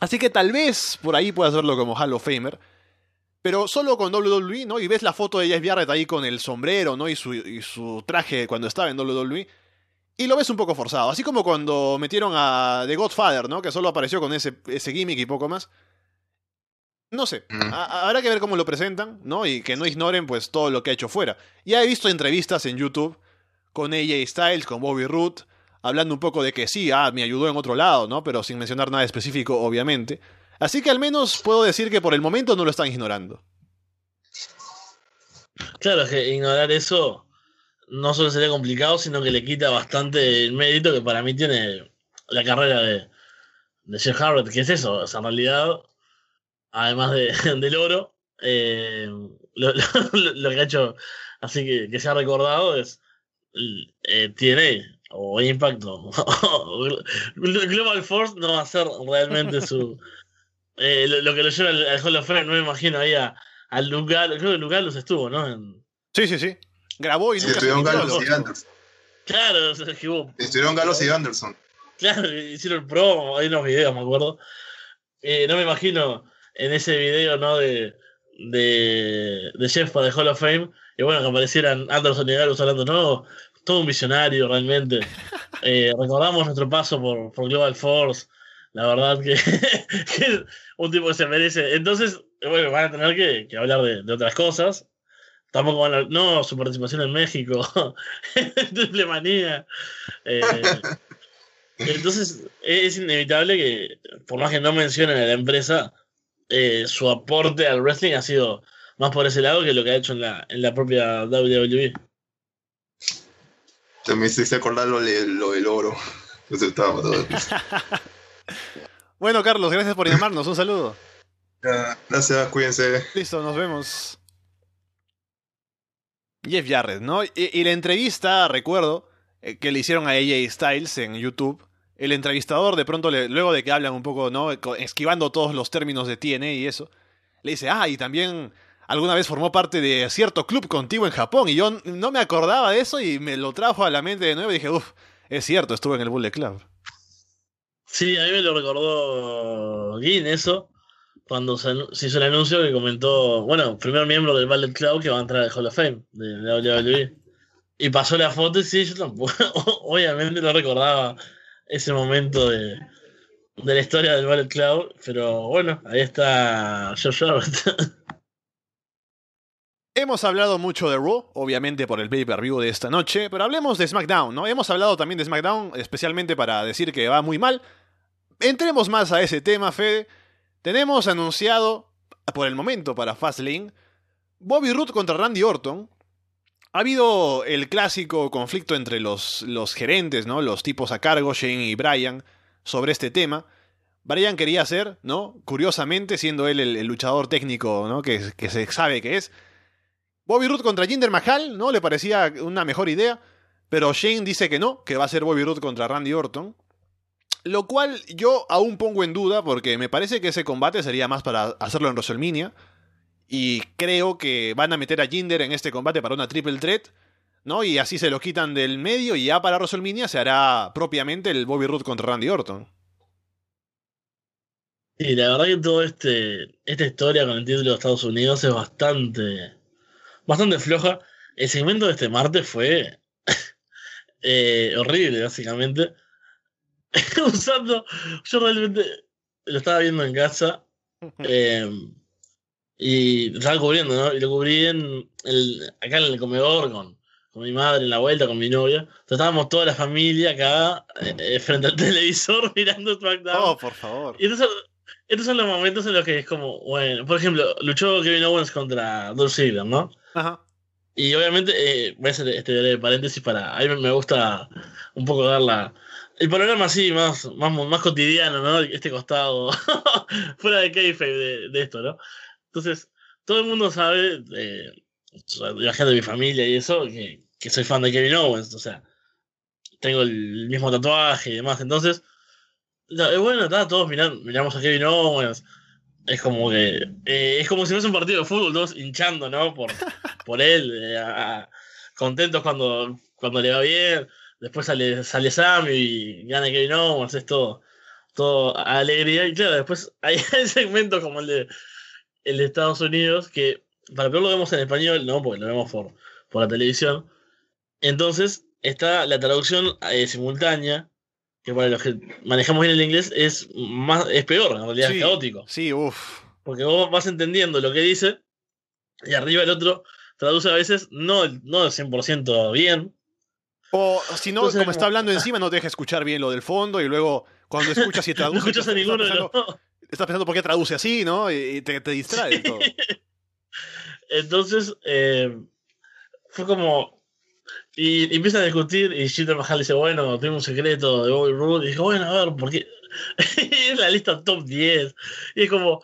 Así que tal vez por ahí puedas verlo como Hall of Famer. Pero solo con WWE, ¿no? Y ves la foto de Jeff Jarrett ahí con el sombrero, ¿no? Y su, y su traje cuando estaba en WWE. Y lo ves un poco forzado. Así como cuando metieron a The Godfather, ¿no? Que solo apareció con ese, ese gimmick y poco más. No sé. Mm. Ha- Habrá que ver cómo lo presentan, ¿no? Y que no ignoren, pues, todo lo que ha hecho fuera. Ya he visto entrevistas en YouTube con AJ Styles, con Bobby Roode, hablando un poco de que sí, ah, me ayudó en otro lado, ¿no? Pero sin mencionar nada específico, obviamente. Así que al menos puedo decir que por el momento no lo están ignorando. Claro, es que ignorar eso no solo sería complicado, sino que le quita bastante el mérito que para mí tiene la carrera de, de Jeff Jarrett, que es eso, o sea, en realidad, además de, del oro, eh, lo, lo- lo que ha hecho así que, que se ha recordado es eh, TNA o Impact o Global Force no va a ser realmente su eh, lo, lo que lo lleva al, al Hall of Fame, no me imagino ahí a, a Lugal, creo que Lugalus estuvo, ¿no? En- Sí, sí, sí. Grabó y Sí, nunca estuvieron Galos lo- y Anderson. claro, o sea, que hubo Estuvieron Galos y Anderson. Claro, hicieron promo, hay unos videos, me acuerdo. Eh, no me imagino en ese video, ¿no? De, de, de Jeff para el Hall of Fame. Y bueno, que aparecieran Anderson y Galus hablando, no, todo un visionario realmente. Eh, recordamos nuestro paso por, por Global Force. La verdad que, que es un tipo que se merece. Entonces, bueno, van a tener que, que hablar de, de otras cosas. Tampoco van a. No, su participación en México. Triple manía. Eh, entonces, es inevitable que, por más que no mencionen a la empresa, eh, su aporte al wrestling ha sido más por ese lado que lo que ha hecho en la, en la propia WWE. También se hizo acordar lo, de- lo del oro. Eso estaba todo. Bueno, Carlos, gracias por llamarnos. Un saludo. Gracias, cuídense. Listo, nos vemos. Jeff Jarrett, ¿no? Y, y la entrevista, recuerdo, eh, que le hicieron a AJ Styles en YouTube. El entrevistador, de pronto, le- luego de que hablan un poco, ¿no? Esquivando todos los términos de TNA y eso, le dice, ah, y también alguna vez formó parte de cierto club contigo en Japón. Y yo no me acordaba de eso y me lo trajo a la mente de nuevo y dije, uff, es cierto, estuve en el Bullet Club. Sí, a mí me lo recordó Gin eso, cuando se, hizo el anuncio que comentó, bueno, primer miembro del Ballet Club que va a entrar al Hall of Fame de WWE. Y pasó la foto y sí, yo tampoco, obviamente no recordaba ese momento de, de la historia del Ballet Club, pero bueno, ahí está Josh Jarrett. Hemos hablado mucho de Raw, obviamente por el pay-per-view de esta noche, pero hablemos de SmackDown, ¿no? Hemos hablado también de SmackDown, especialmente para decir que va muy mal. Entremos más a ese tema, Fede. Tenemos anunciado, por el momento para Fastlane, Bobby Roode contra Randy Orton. Ha habido el clásico conflicto entre los, los gerentes, ¿no? Los tipos a cargo, Shane y Brian, sobre este tema. Brian quería ser, ¿no? Curiosamente, siendo él el, el luchador técnico, ¿no? Que, que se sabe que es. Bobby Roode contra Jinder Mahal, ¿no? Le parecía una mejor idea. Pero Shane dice que no, que va a ser Bobby Roode contra Randy Orton. Lo cual yo aún pongo en duda porque me parece que ese combate sería más para hacerlo en WrestleMania. Y creo que van a meter a Jinder en este combate para una triple threat. ¿no? Y así se lo quitan del medio y ya para WrestleMania se hará propiamente el Bobby Roode contra Randy Orton. Y la verdad que toda este, esta historia con el título de Estados Unidos es bastante, bastante floja. El segmento de este martes fue eh, horrible, básicamente. Usando, yo realmente lo estaba viendo en casa eh, y lo estaba cubriendo, ¿no? Y lo cubrí en el, acá en el comedor con, con mi madre en la vuelta, con mi novia. Entonces estábamos toda la familia acá, eh, eh, frente al televisor, mirando SmackDown. Oh, por favor. Y entonces, estos son los momentos en los que es como, bueno, por ejemplo, luchó Kevin Owens contra Dolph Ziggler, ¿no? Ajá. Y obviamente, eh, voy a hacer este breve paréntesis para. A mí me- me gusta un poco dar la. El panorama así, más, más, más cotidiano, ¿no? Este costado, fuera de kayfabe de, de esto, ¿no? Entonces, todo el mundo sabe, eh, la gente de mi familia y eso, que, que soy fan de Kevin Owens, o sea, tengo el mismo tatuaje y demás. Entonces, no, es bueno, está, todos miran, miramos a Kevin Owens. Es como que. eh, es como si fuese un partido de fútbol, todos hinchando, ¿no? Por, por él, eh, a- contentos cuando, cuando le va bien. Después sale, sale Sam y gana Kevin Owens, es todo, todo alegría. Y claro, después hay el segmento como el de, el de Estados Unidos, que para peor lo vemos en español, ¿no? Porque lo vemos por, por la televisión. Entonces está la traducción eh, simultánea, que para los que manejamos bien el inglés es, más, es peor, en realidad Sí. es caótico. Sí, uff. Porque vos vas entendiendo lo que dice y arriba el otro traduce a veces no, no 100% bien. O si no, Entonces, como está hablando encima, no te deja escuchar bien lo del fondo y luego cuando escuchas y No traduces. escuchas a ninguno de los Estás pensando por qué traduce así, ¿no? Y te, te distrae todo. Entonces, eh, fue como. Y, y empiezan a discutir y Jinder Mahal dice, bueno, tengo un secreto de Bobby Roode. Y dijo, bueno, a ver, ¿por qué? Es la lista top 10. Y es como,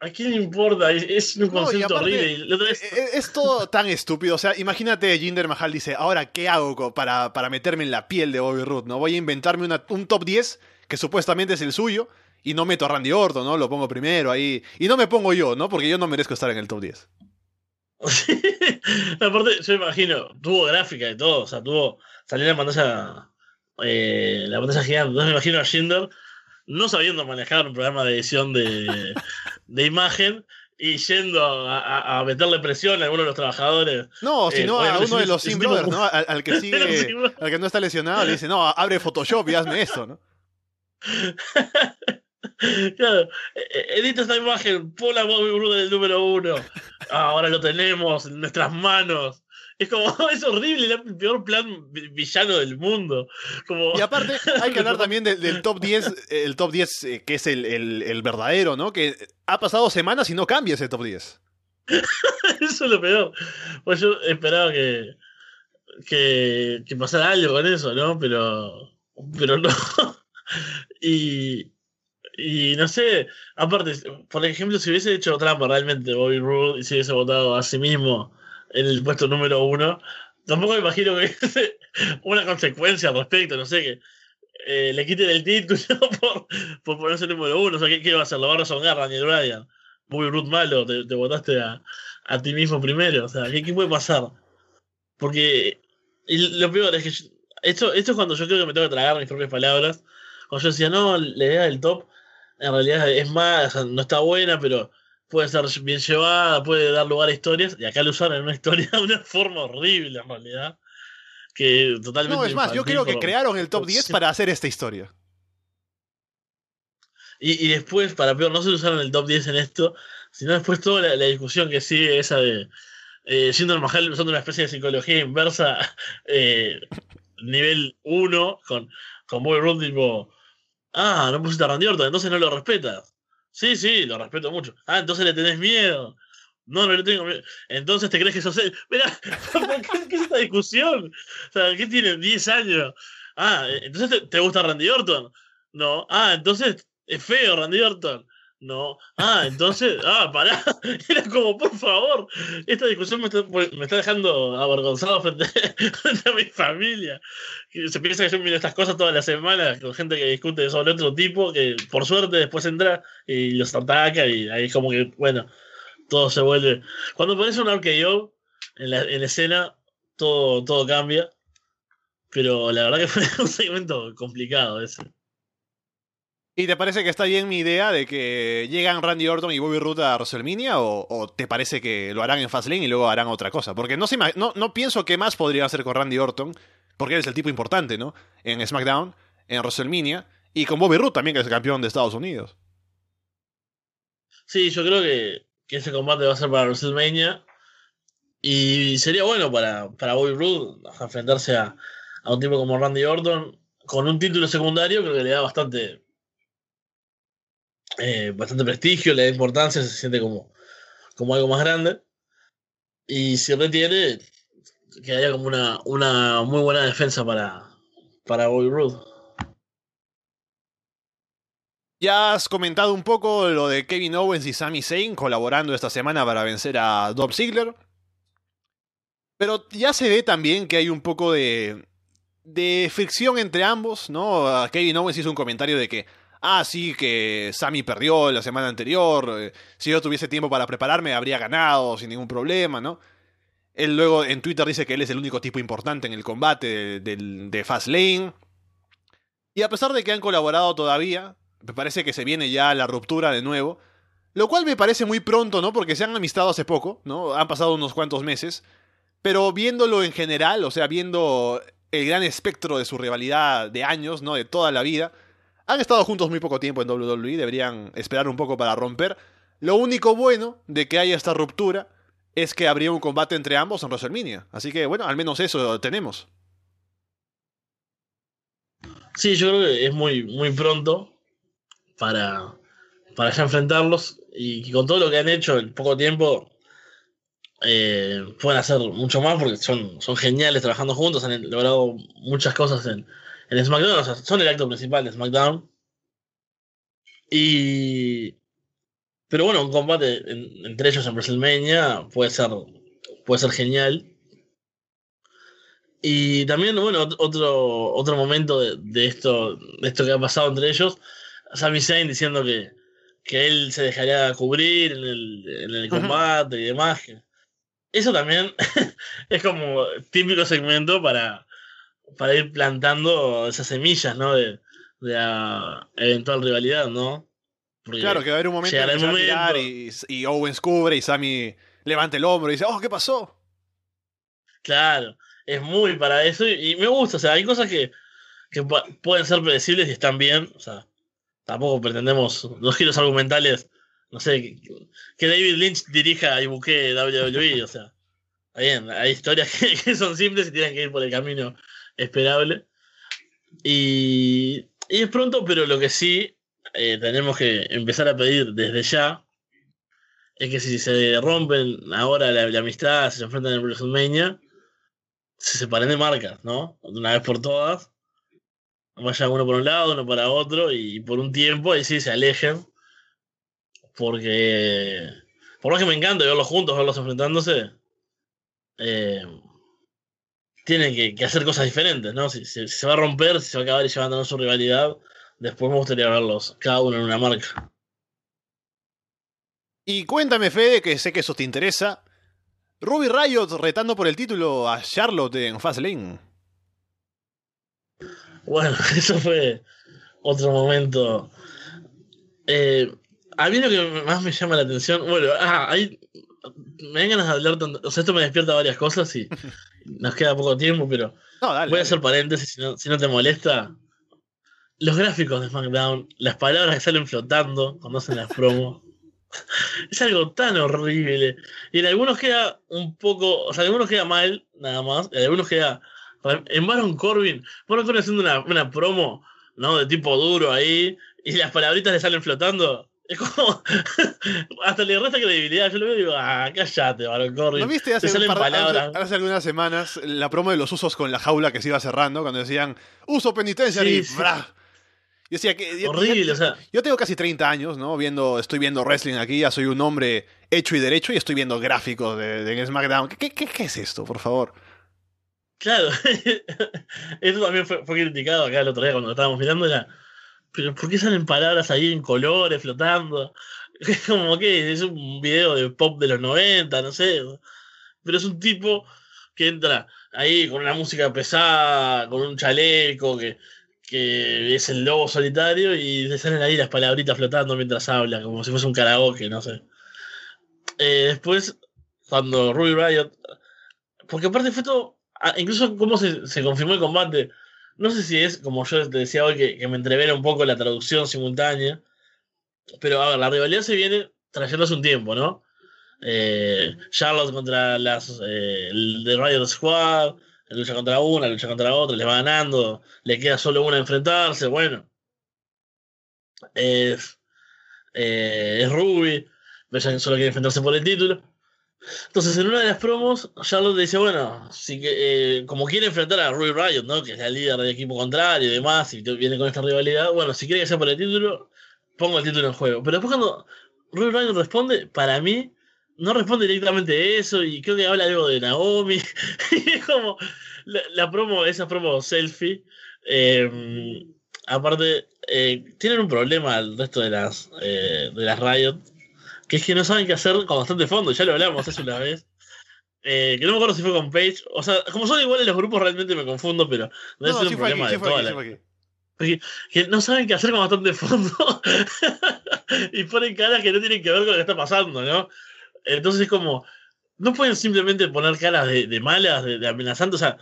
¿a quién le importa? Es, un No, concepto aparte, horrible. Vez- Es, E, es todo tan estúpido. O sea, imagínate, Jinder Mahal dice, ahora, ¿qué hago para, para meterme en la piel de Bobby Roode? ¿no? Voy a inventarme una- un top 10 que supuestamente es el suyo y no meto a Randy Orton, ¿no? Lo pongo primero ahí. Y no me pongo yo, ¿no? Porque yo no merezco estar en el top 10. Sí. Aparte, yo imagino, tuvo gráfica y todo, o sea, tuvo, salió la pantalla, eh, la pantalla gigante, entonces me imagino a Shinder no sabiendo manejar un programa de edición de, de imagen y yendo a, a- a meterle presión a alguno de los trabajadores. No, Eh, sino a obviamente, uno de los si Sim Brothers, ¿no? Al, al que sigue, al que no está lesionado, le dice, no, abre Photoshop y hazme esto, ¿no? Claro, eh, eh, edita esta imagen, pon a Bobby en el número uno. Ah, ahora lo tenemos en nuestras manos. Es como, es horrible, el peor plan vi- villano del mundo. Como, Y aparte, hay que hablar también de- del top 10, eh, el top 10 eh, que es el, el- el verdadero, ¿no? Que ha pasado semanas y no cambia ese top 10. Eso es lo peor. Pues yo esperaba que, que, que pasara algo con eso, ¿no? Pero, pero no. Y, y no sé, aparte, por ejemplo, si hubiese hecho trampa realmente Bobby Roode y si hubiese votado a sí mismo en el puesto número uno, tampoco me imagino que hubiese una consecuencia al respecto, no sé, que eh, le quiten el título por, ponerse número uno. O sea, ¿qué, qué va a hacer? ¿Lo va a rezongar Daniel Bryan? Bobby Roode malo, te, te votaste a, a ti mismo primero. O sea, ¿qué, qué puede pasar? Porque y lo peor es que yo- esto, esto es cuando yo creo que me tengo que tragar mis propias palabras. Cuando yo decía, no, la idea del top en realidad es más, o sea, no está buena, pero puede ser bien llevada, puede dar lugar a historias. Y acá lo usaron en una historia de una forma horrible, en realidad. Que totalmente. No, es más, yo creo que por- crearon el top por 10 sí. para hacer esta historia. Y, y después, para peor, no solo usaron el top 10 en esto, sino después toda la, la discusión que sigue, esa de eh, Jinder Mahal usando una especie de psicología inversa, eh, nivel 1, con, con Bobby Roode, tipo, ah, no pusiste a Randy Orton, entonces no lo respetas. Sí, sí, lo respeto mucho. Ah, entonces le tenés miedo. No, no le tengo miedo. Entonces te crees que sos él. Mira, ¿qué, es esta discusión? O sea, ¿qué tiene? 10 años. Ah, eh, entonces te gusta Randy Orton. No. Ah, entonces es feo Randy Orton. No. Ah, entonces. Ah, pará. Era como, por favor. Esta discusión me está, me está dejando avergonzado frente, frente a mi familia. Se piensa que yo miro estas cosas todas las semanas con gente que discute sobre otro tipo que por suerte después entra y los ataca y ahí como que, bueno, todo se vuelve. Cuando pones un RKO en la, en la escena, todo, todo cambia. Pero la verdad que fue un segmento complicado ese. ¿Y te parece que está bien mi idea de que llegan Randy Orton y Bobby Roode a WrestleMania? ¿O, te parece que lo harán en Fastlane y luego harán otra cosa? Porque no, no, no pienso qué más podría hacer con Randy Orton, porque él es el tipo importante, ¿no? En SmackDown, en WrestleMania, y con Bobby Roode también, que es el campeón de Estados Unidos. Sí, yo creo que, que ese combate va a ser para WrestleMania. Y sería bueno para, para Bobby Roode enfrentarse a, a un tipo como Randy Orton con un título secundario, creo que le da bastante, eh, bastante prestigio, le da importancia, se siente como, como algo más grande. Y si retiene, quedaría como una, una muy buena defensa para, para Bobby. Ya has comentado un poco lo de Kevin Owens y Sami Zayn colaborando esta semana para vencer a Dolph Ziggler. Pero ya se ve también que hay un poco de, de fricción entre ambos, ¿no? Kevin Owens hizo un comentario de que, ah, sí, que Sami perdió la semana anterior, eh, si yo tuviese tiempo para prepararme habría ganado sin ningún problema, ¿no? Él luego en Twitter dice que él es el único tipo importante en el combate de, de, de Fastlane. Y a pesar de que han colaborado todavía, me parece que se viene ya la ruptura de nuevo. Lo cual me parece muy pronto, ¿no? Porque se han amistado hace poco, ¿no? Han pasado unos cuantos meses. Pero viéndolo en general, o sea, viendo el gran espectro de su rivalidad de años, ¿no? De toda la vida. Han estado juntos muy poco tiempo en WWE, deberían esperar un poco para romper. Lo único bueno de que haya esta ruptura es que habría un combate entre ambos en WrestleMania. Así que, bueno, al menos eso tenemos. Sí, yo creo que es muy, muy pronto para, para ya enfrentarlos y que con todo lo que han hecho en poco tiempo eh, pueden hacer mucho más porque son, son geniales trabajando juntos, han logrado muchas cosas en, en SmackDown, o sea, son el acto principal de SmackDown. Y. Pero bueno, un combate en, entre ellos en WrestleMania puede ser, puede ser genial. Y también, bueno, otro, otro momento de, de, esto, de esto que ha pasado entre ellos, Sami Zayn diciendo que, que él se dejaría cubrir en el, en el combate uh -huh. y demás. Eso también es como típico segmento para, para ir plantando esas semillas, ¿no? De, de uh, eventual rivalidad, ¿no? Porque claro, que va a haber un momento en que se va a tirar y, y, Owens cubre y Sammy levanta el hombro y dice, oh, ¿qué pasó? Claro, es muy para eso y, y me gusta, o sea, hay cosas que, que pueden ser predecibles y están bien, o sea, tampoco pretendemos los giros argumentales, no sé, que, que David Lynch dirija y buque WWE, o sea, bien, hay historias que, que, son simples y tienen que ir por el camino esperable. Y, y es pronto, pero lo que sí eh, tenemos que empezar a pedir desde ya es que si se rompen ahora la, amistad, si se enfrentan en WrestleMania, se separen de marcas, ¿no? De una vez por todas. Vaya uno por un lado, uno para otro, y por un tiempo ahí sí se alejen. Porque, por más que me encanta verlos juntos, verlos enfrentándose, eh, tienen que, que, hacer cosas diferentes, ¿no? Si, si, si, se va a romper, si se va a acabar llevando su rivalidad, después me gustaría verlos cada uno en una marca. Y cuéntame, Fede, que sé que eso te interesa. Ruby Riot retando por el título a Charlotte en Fastlane. Bueno, eso fue otro momento. Eh, a mí lo que más me llama la atención, bueno, ah, hay, me dan ganas de hablar, tanto, o sea, esto me despierta varias cosas y nos queda poco tiempo, pero no, dale, voy a dale. hacer paréntesis si no, si no te molesta. Los gráficos de SmackDown, las palabras que salen flotando cuando hacen las promos. es algo tan horrible. Y en algunos queda un poco, o sea, en algunos queda mal, nada más, en algunos queda. En Baron Corbin, Baron Corbin haciendo una, una promo, ¿no? De tipo duro ahí, y las palabritas le salen flotando. Es como. hasta le resta credibilidad. Yo lo veo y digo, ah, cállate, Baron Corbin. ¿No viste hace, salen par. Hace, hace, algunas semanas la promo de los usos con la jaula que se iba cerrando? Cuando decían, uso penitencia sí, y. Sí. Yo decía que. Horrible, yo, o sea. Yo tengo casi 30 años, ¿no? Viendo, estoy viendo wrestling aquí, ya soy un hombre hecho y derecho y estoy viendo gráficos de, de SmackDown. ¿Qué, qué, ¿Qué, es esto, por favor? Claro, eso también fue, fue, criticado acá el otro día cuando lo estábamos mirando. Era, pero ¿por qué salen palabras ahí en colores flotando? Como que es un video de pop de los 90, no sé. Pero es un tipo que entra ahí con una música pesada, con un chaleco, que, que es el lobo solitario y le salen ahí las palabritas flotando mientras habla, como si fuese un karaoke, no sé. Eh, después, cuando Ruby Riot. Porque aparte fue todo. Incluso cómo se, se confirmó el combate. No sé si es, como yo te decía hoy, que, me entrevera un poco la traducción simultánea. Pero a ver, la rivalidad se viene trayendo hace un tiempo, ¿no? eh, Charlotte contra las eh, Riot Squad, lucha contra una, lucha contra otra, le va ganando, le queda solo una a enfrentarse, bueno. Es, eh, Ruby, ella solo quiere enfrentarse por el título. Entonces, en una de las promos, Charlotte dice, bueno, si que, eh, como quiere enfrentar a Ruby Riot, ¿no? Que es la líder del equipo contrario y demás, y viene con esta rivalidad, bueno, si quiere que sea por el título, pongo el título en juego. Pero después cuando Ruby Riot responde, para mí, no responde directamente eso, y creo que habla algo de Naomi. y es como, la, promo, esa promo selfie, eh, aparte, eh, tienen un problema el resto de las, de las Riot, que es que no saben qué hacer con bastante fondo, ya lo hablamos hace una vez. Eh, que no me acuerdo si fue con Page. O sea, como son iguales los grupos, realmente me confundo, pero no, es un problema de toda la... que no saben qué hacer con bastante fondo y ponen caras que no tienen que ver con lo que está pasando, ¿no? Entonces es como, no pueden simplemente poner caras de, malas, de, de amenazantes, o sea,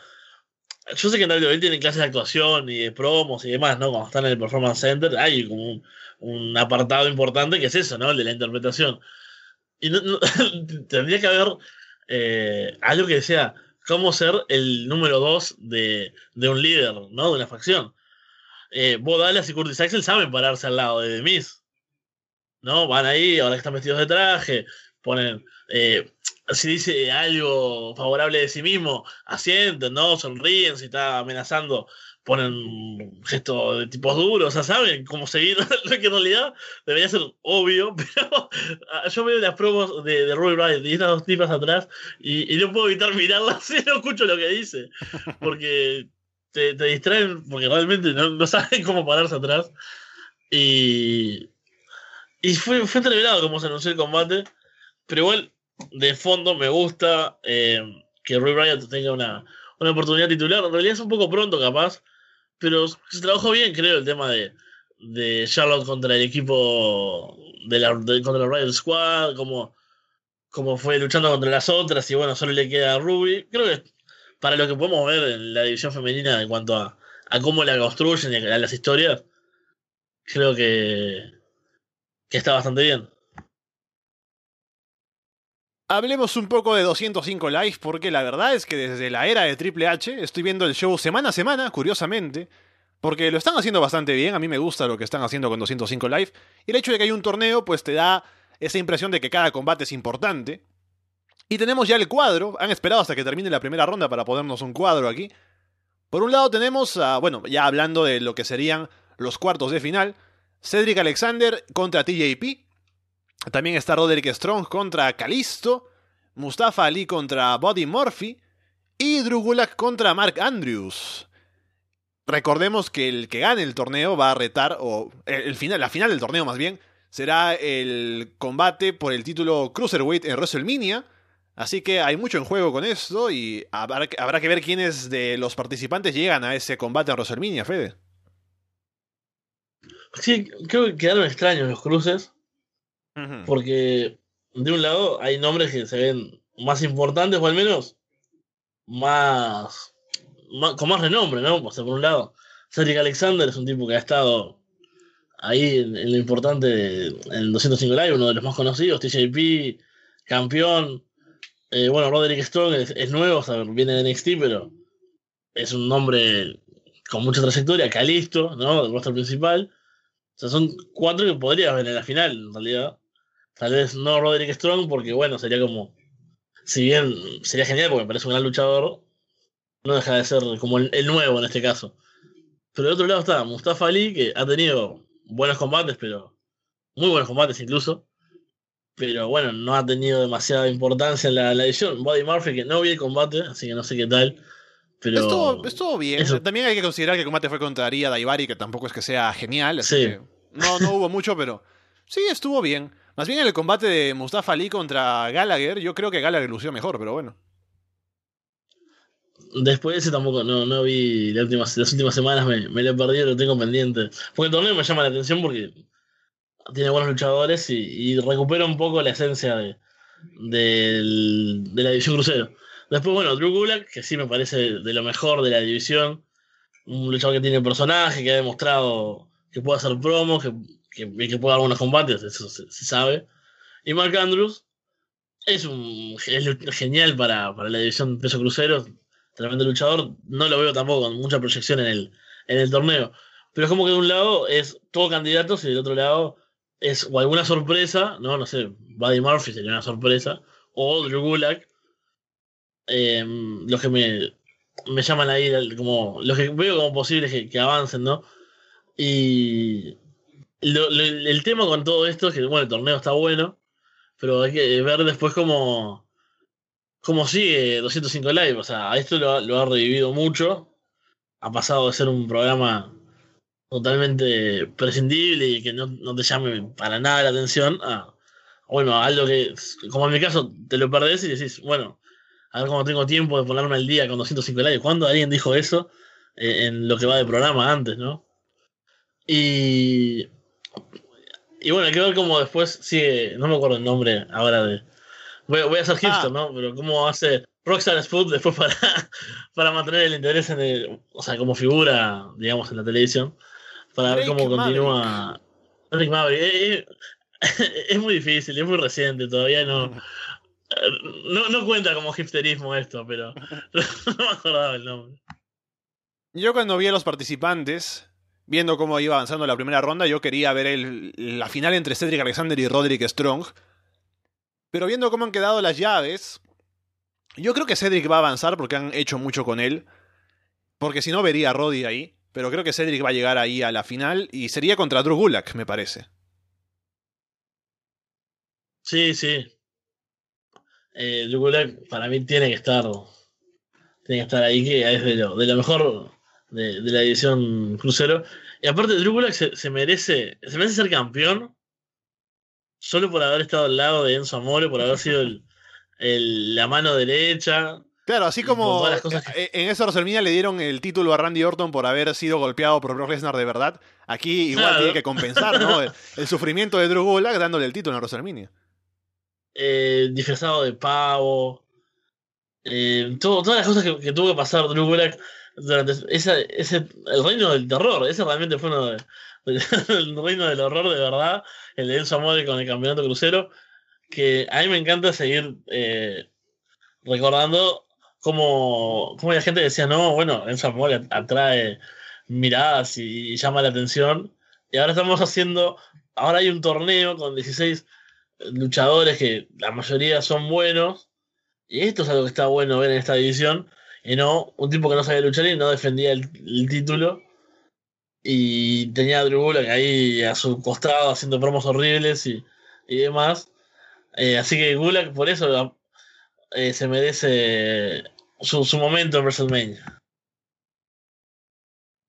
yo sé que en WWE tienen clases de actuación y de promos y demás, ¿no? Cuando están en el Performance Center, hay como un, un apartado importante que es eso, ¿no? El de la interpretación. Y tendría que haber eh, algo que sea cómo ser el número dos de, un líder, ¿no? De una facción. Eh, Bo Dallas y Curtis Axel saben pararse al lado de The ¿No? Van ahí, ahora que están vestidos de traje, ponen. Eh, si dice algo favorable de sí mismo, asienten, ¿no? Sonríen, si está amenazando ponen gestos de tipos duros, o sea, saben cómo seguir, lo que en realidad debería ser obvio, pero ah, yo veo las promos de, de Roy Riot y estas dos tipas atrás y, no puedo evitar mirarlas si no escucho lo que dice, porque te, distraen, porque realmente no, saben cómo pararse atrás. Y, y fue, fue entreverado cómo se anunció el combate, pero igual, de fondo me gusta eh, que Roy Riot tenga una, una oportunidad titular. En realidad es un poco pronto, capaz, pero se trabajó bien, creo, el tema de, de Charlotte contra el equipo de la, contra la Riot Squad, como, como fue luchando contra las otras, y bueno, solo le queda a Ruby. Creo que para lo que podemos ver en la división femenina en cuanto a, a cómo la construyen y a las historias, creo que, que está bastante bien. Hablemos un poco de 205 Live porque la verdad es que desde la era de Triple H estoy viendo el show semana a semana, curiosamente, porque lo están haciendo bastante bien, a mí me gusta lo que están haciendo con 205 Live, y el hecho de que hay un torneo pues te da esa impresión de que cada combate es importante. Y tenemos ya el cuadro, han esperado hasta que termine la primera ronda para ponernos un cuadro aquí. Por un lado tenemos, a, bueno, ya hablando de lo que serían los cuartos de final, Cedric Alexander contra TJP, también está Roderick Strong contra Kalisto, Mustafa Ali contra Buddy Murphy y Drew Gulak contra Mark Andrews. Recordemos que el que gane el torneo va a retar, o el final, la final del torneo más bien, será el combate por el título Cruiserweight en WrestleMania. Así que hay mucho en juego con esto y habrá, habrá que ver quiénes de los participantes llegan a ese combate en WrestleMania, Fede. Sí, creo que quedaron extraños los cruces. Porque de un lado hay nombres que se ven más importantes o al menos más, con más renombre, ¿no? por un lado, Cedric Alexander es un tipo que ha estado ahí en, lo importante en el 205 Live, uno de los más conocidos, TJP, campeón. Eh, bueno, Roderick Strong es, nuevo, viene de NXT, pero es un nombre con mucha trayectoria, Calisto, ¿no? Del roster principal. O sea, son cuatro que podrías ver en la final, en realidad. Tal vez no Roderick Strong, porque bueno, sería como. Si bien sería genial porque me parece un gran luchador, no deja de ser como el, nuevo en este caso. Pero del otro lado está Mustafa Ali, que ha tenido buenos combates, pero. Muy buenos combates incluso. Pero bueno, no ha tenido demasiada importancia en la, edición. Buddy Murphy, que no vi el combate, así que no sé qué tal. Pero... Estuvo, bien. También hay que considerar que el combate fue contra Aria Daivari, que tampoco es que sea genial. sí. no, no hubo mucho, pero sí, estuvo bien. Más bien en el combate de Mustafa Ali contra Gallagher, yo creo que Gallagher lució mejor, pero bueno. Después de ese tampoco, no, no vi las últimas, las últimas semanas, me, lo he perdido, lo tengo pendiente. Porque el torneo me llama la atención porque tiene buenos luchadores y, recupera un poco la esencia de, de la división crucero. Después, bueno, Drew Gulak, que sí me parece de lo mejor de la división. Un luchador que tiene personaje, que ha demostrado que puede hacer promos, que que, que puede algunos combates, eso se, sabe. Y Mark Andrews, es un es genial para, para la división peso crucero, tremendo luchador. No lo veo tampoco con mucha proyección en el, en el torneo. Pero es como que de un lado es todo candidatos y del otro lado es o alguna sorpresa, no, no sé, Buddy Murphy sería una sorpresa, o Drew Gulak. Eh, los que me, me llaman ahí, como los que veo como posibles que, que avancen, ¿no? Y lo- lo- el tema con todo esto es que, bueno, el torneo está bueno, pero hay que ver después cómo, cómo sigue 205 Live. O sea, esto lo, ha- revivido mucho. Ha pasado de ser un programa totalmente prescindible y que no, no te llame para nada la atención a, bueno, algo que, como en mi caso, te lo perdés y decís, bueno, a ver cómo tengo tiempo de ponerme al día con 205 Live. ¿Cuándo alguien dijo eso eh, en lo que va de programa antes, no? Y y bueno, hay que ver cómo después sigue. No me acuerdo el nombre ahora de. Voy, voy a hacer hipster, Ah. ¿no? Pero cómo hace Rockstar Spud después para, para mantener el interés en el. O sea, como figura, digamos, en la televisión. Para ver cómo continúa. Rick Maverick. Eh, eh, es muy difícil, es muy reciente, todavía no. No, no cuenta como hipsterismo esto, pero no me acordaba el nombre. Yo cuando vi a los participantes, viendo cómo iba avanzando la primera ronda, yo quería ver la final entre Cedric Alexander y Roderick Strong. Pero viendo cómo han quedado las llaves, yo creo que Cedric va a avanzar porque han hecho mucho con él. Porque si no, vería a Roddy ahí. Pero creo que Cedric va a llegar ahí a la final y sería contra Drew Gulak, me parece. Sí, sí. Eh, Drew Gulak para mí tiene que estar. Tiene que estar ahí, que es de lo, de lo mejor de, de la edición crucero. Y aparte, Drew Gulak se, se merece. Se merece ser campeón. Solo por haber estado al lado de Enzo Amore, por haber sido el, el- la mano derecha. Claro, así como todas las cosas que- en esa WrestleMania le dieron el título a Randy Orton por haber sido golpeado por Brock Lesnar de verdad, aquí igual Claro. tiene que compensar ¿no? el, el sufrimiento de Drew Gulak dándole el título en WrestleMania. eh, disfrazado de pavo. eh, todo- todas las cosas que, que tuvo que pasar Drew Gulak durante esa, ese, el reino del terror. Ese realmente fue uno el reino del horror de verdad. El de Enzo Amore con el campeonato crucero. Que a mí me encanta seguir eh, recordando cómo, cómo la gente decía, no, bueno, Enzo Amore atrae miradas y, llama la atención. Y ahora estamos haciendo, ahora hay un torneo con 16 luchadores que la mayoría son buenos. Y esto es algo que está bueno ver en esta división. Y no un tipo que no sabía luchar y no defendía el, título. Y tenía a Drew Gulak ahí a su costado haciendo promos horribles y, y demás. Eh, así que Gulak por eso eh, se merece su, su momento en WrestleMania.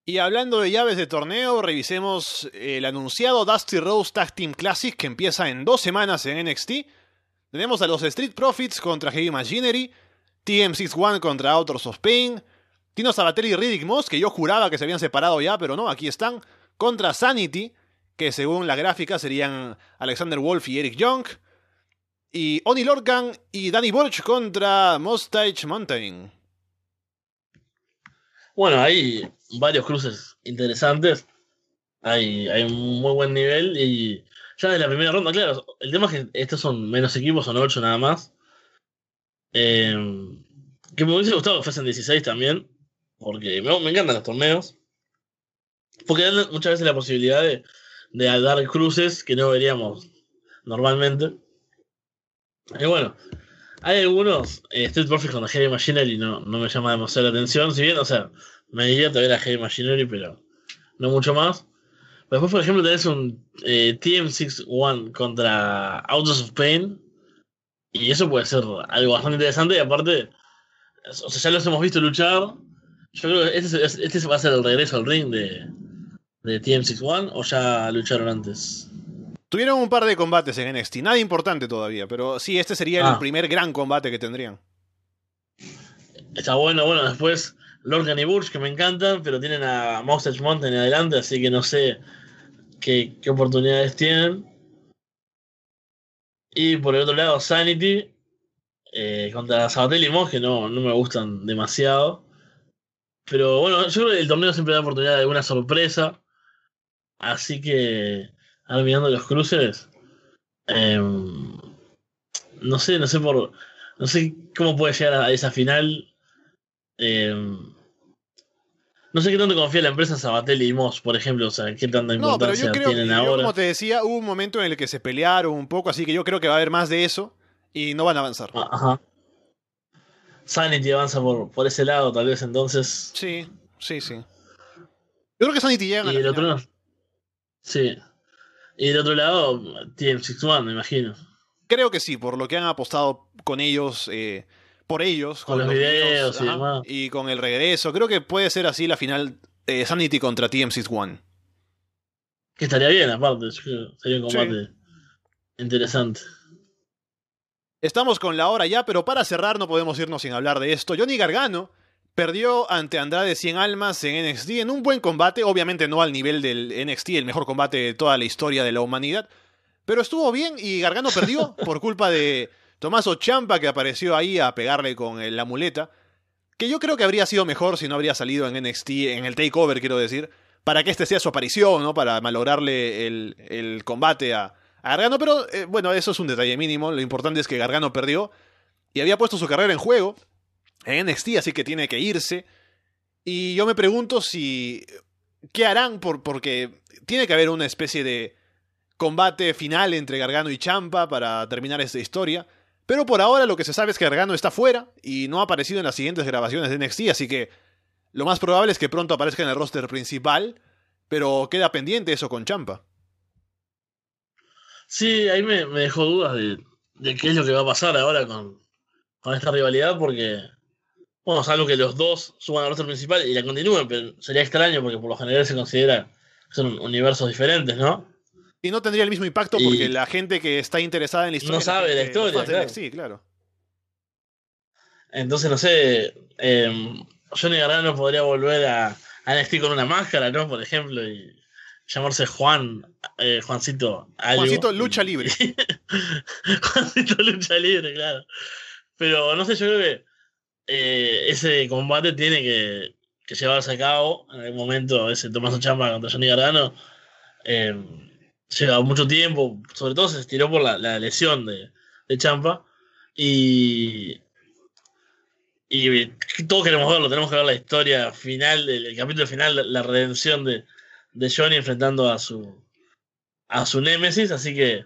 Y hablando de llaves de torneo, revisemos el anunciado Dusty Rose Tag Team Classic que empieza en dos semanas en NXT. Tenemos a los Street Profits contra Heavy Machinery, TM61 contra Authors of Pain, Tino Sabatelli y Riddick Moss, que yo juraba que se habían separado ya, pero no, aquí están, contra Sanity, que según la gráfica serían Alexander Wolf y Eric Young, y Oni Lorcan y Danny Burch contra Mustache Mountain. Bueno, hay varios cruces interesantes. Hay, un muy buen nivel y ya de la primera ronda, claro, el tema es que estos son menos equipos, son 8 nada más. Eh, que me hubiese gustado que fuesen 16 también, porque me, me encantan los torneos. Porque dan muchas veces la posibilidad de, de dar cruces que no veríamos normalmente. Y bueno, hay algunos, eh, Street Profits con la Heavy Machinery no, no me llama demasiado la atención, si bien, o sea, me divierte ver a Heavy Machinery, pero no mucho más. Después, por ejemplo, tenés un eh, TM61 contra Autos of Pain, y eso puede ser algo bastante interesante, y aparte, o sea, ya los hemos visto luchar. Yo creo que este, es- este va a ser el regreso al ring de, de TM61, o ya lucharon antes. Tuvieron un par de combates en NXT, nada importante todavía, pero sí, este sería el Ah. primer gran combate que tendrían. Está bueno, bueno, después Lorcan y Burch, que me encantan, pero tienen a Mustache Mountain adelante, así que no sé qué, qué oportunidades tienen. Y por el otro lado, Sanity eh, contra Sabatelli y que no, no me gustan demasiado. Pero bueno, yo creo que el torneo siempre da oportunidad de alguna sorpresa. Así que, ahora mirando los cruces, em, no sé, no sé por. No sé cómo puede llegar a esa final. Eh, no sé qué tanto confía la empresa Sabatelli y Moss, por ejemplo, o sea, qué tanta No, pero importancia yo creo tienen yo, ahora. como te decía, hubo un momento en el que se pelearon un poco, así que yo creo que va a haber más de eso y no van a avanzar. Ah, Ajá. Sanity avanza por, por ese lado, tal vez entonces. Sí, sí, sí. Yo creo que Sanity llega Y el otro no. Sí. Y del otro lado, tienen Six One, me imagino. Creo que sí, por lo que han apostado con ellos, eh, por ellos, Con los videos y ajá, y con el regreso. Creo que puede ser así la final eh, Sanity contra TM61. Que estaría bien, aparte. Sería un Sí. combate interesante. Estamos con la hora ya, pero para cerrar no podemos irnos sin hablar de esto. Johnny Gargano perdió ante Andrade 100 Almas en NXT en un buen combate, obviamente no al nivel del NXT, el mejor combate de toda la historia de la humanidad, pero estuvo bien y Gargano perdió por culpa de Tomaso Champa que apareció ahí a pegarle con el- la muleta, que yo creo que habría sido mejor si no habría salido en NXT, en el takeover quiero decir, para que este sea su aparición, ¿no? Para malograrle el, el combate a, Gargano, pero eh, bueno, eso es un detalle mínimo, lo importante es que Gargano perdió y había puesto su carrera en juego en NXT, así que tiene que irse. Y yo me pregunto si. ¿Qué harán? Por, porque tiene que haber una especie de combate final entre Gargano y Champa para terminar esta historia. Pero por ahora lo que se sabe es que Gargano está fuera y no ha aparecido en las siguientes grabaciones de NXT, así que lo más probable es que pronto aparezca en el roster principal, pero queda pendiente eso con Champa. Sí, ahí me, dejó dudas de, de qué es lo que va a pasar ahora con, con esta rivalidad, porque, bueno, salvo que los dos suban al roster principal y la continúen, pero sería extraño porque por lo general se considera que son universos diferentes, ¿no? Y no tendría el mismo impacto Y- porque la gente que está interesada en la historia No sabe la historia, de claro. Entonces, no sé, eh, Johnny Gargano podría volver a, a NXT con una máscara, ¿no? Por ejemplo, y llamarse Juan, eh, Juancito algo. Juancito, lucha libre. Juancito lucha libre, claro. Pero no sé, yo creo que eh, ese combate tiene que, que llevarse a cabo en algún momento, ese Tomaso Champa contra Johnny Gargano. Eh, lleva mucho tiempo, sobre todo se estiró por la, la lesión de, de Champa. Y, y todos queremos verlo, tenemos que ver la historia final, el, capítulo final, la, redención de, de Johnny enfrentando a su a su némesis, así que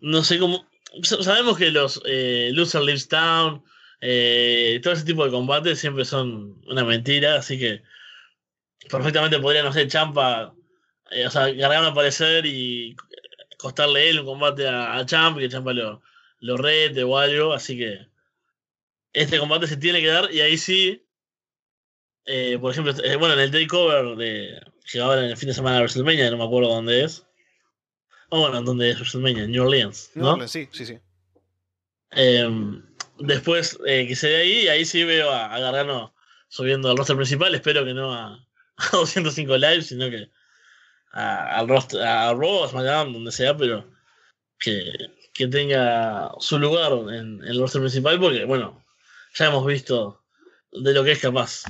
no sé cómo. sa- Sabemos que los eh, Loser Leaves Town, eh, todo ese tipo de combates siempre son una mentira, así que perfectamente podría, no sé, Champa, eh, o sea, Gargano aparecer y costarle él un combate a, a Champa y que Champa lo, lo rete o algo, así que este combate se tiene que dar y ahí sí, eh, por ejemplo, eh, bueno, en el takeover de que ahora en el fin de semana de WrestleMania, no me acuerdo dónde es. O bueno, ¿dónde es WrestleMania? New Orleans, New ¿no? Orleans, sí, sí, sí. Eh, después eh, que se dé ahí, y ahí sí veo a, a Gargano subiendo al roster principal. Espero que no a, a 205 Live, sino que a- al a Raw, a SmackDown, donde sea, pero que, que tenga su lugar en, el roster principal, porque bueno, ya hemos visto de lo que es capaz.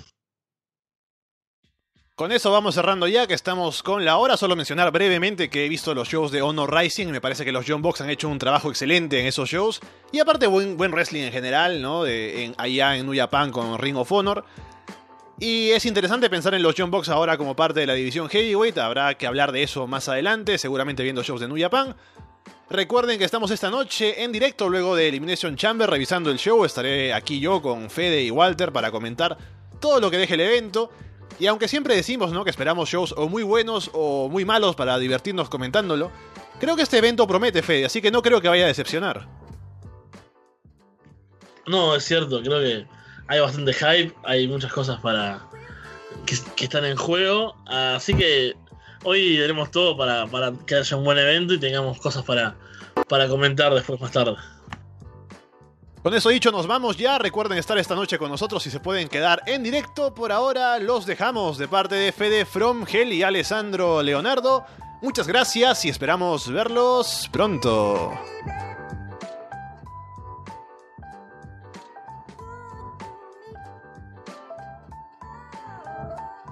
Con eso vamos cerrando ya, que estamos con la hora. Solo mencionar brevemente que he visto los shows de Honor Rising. Me parece que los John Box han hecho un trabajo excelente en esos shows. Y aparte, buen, buen wrestling en general, ¿no? De, allá en New Japan con Ring of Honor. Y es interesante pensar en los John Box ahora como parte de la división Heavyweight. Habrá que hablar de eso más adelante, seguramente viendo shows de New Japan. Recuerden que estamos esta noche en directo luego de Elimination Chamber revisando el show. Estaré aquí yo con Fede y Walter para comentar todo lo que deje el evento. Y aunque siempre decimos ¿no? que esperamos shows o muy buenos o muy malos para divertirnos comentándolo, creo que este evento promete, Fede, así que no creo que vaya a decepcionar. No, es cierto, creo que hay bastante hype, hay muchas cosas para que, están en juego, así que hoy tenemos todo para, para que haya un buen evento y tengamos cosas para, para comentar después más tarde. Con eso dicho, nos vamos ya. Recuerden estar esta noche con nosotros si se pueden quedar en directo. Por ahora los dejamos de parte de Fede From Hell y Alessandro Leonardo. Muchas gracias y esperamos verlos pronto.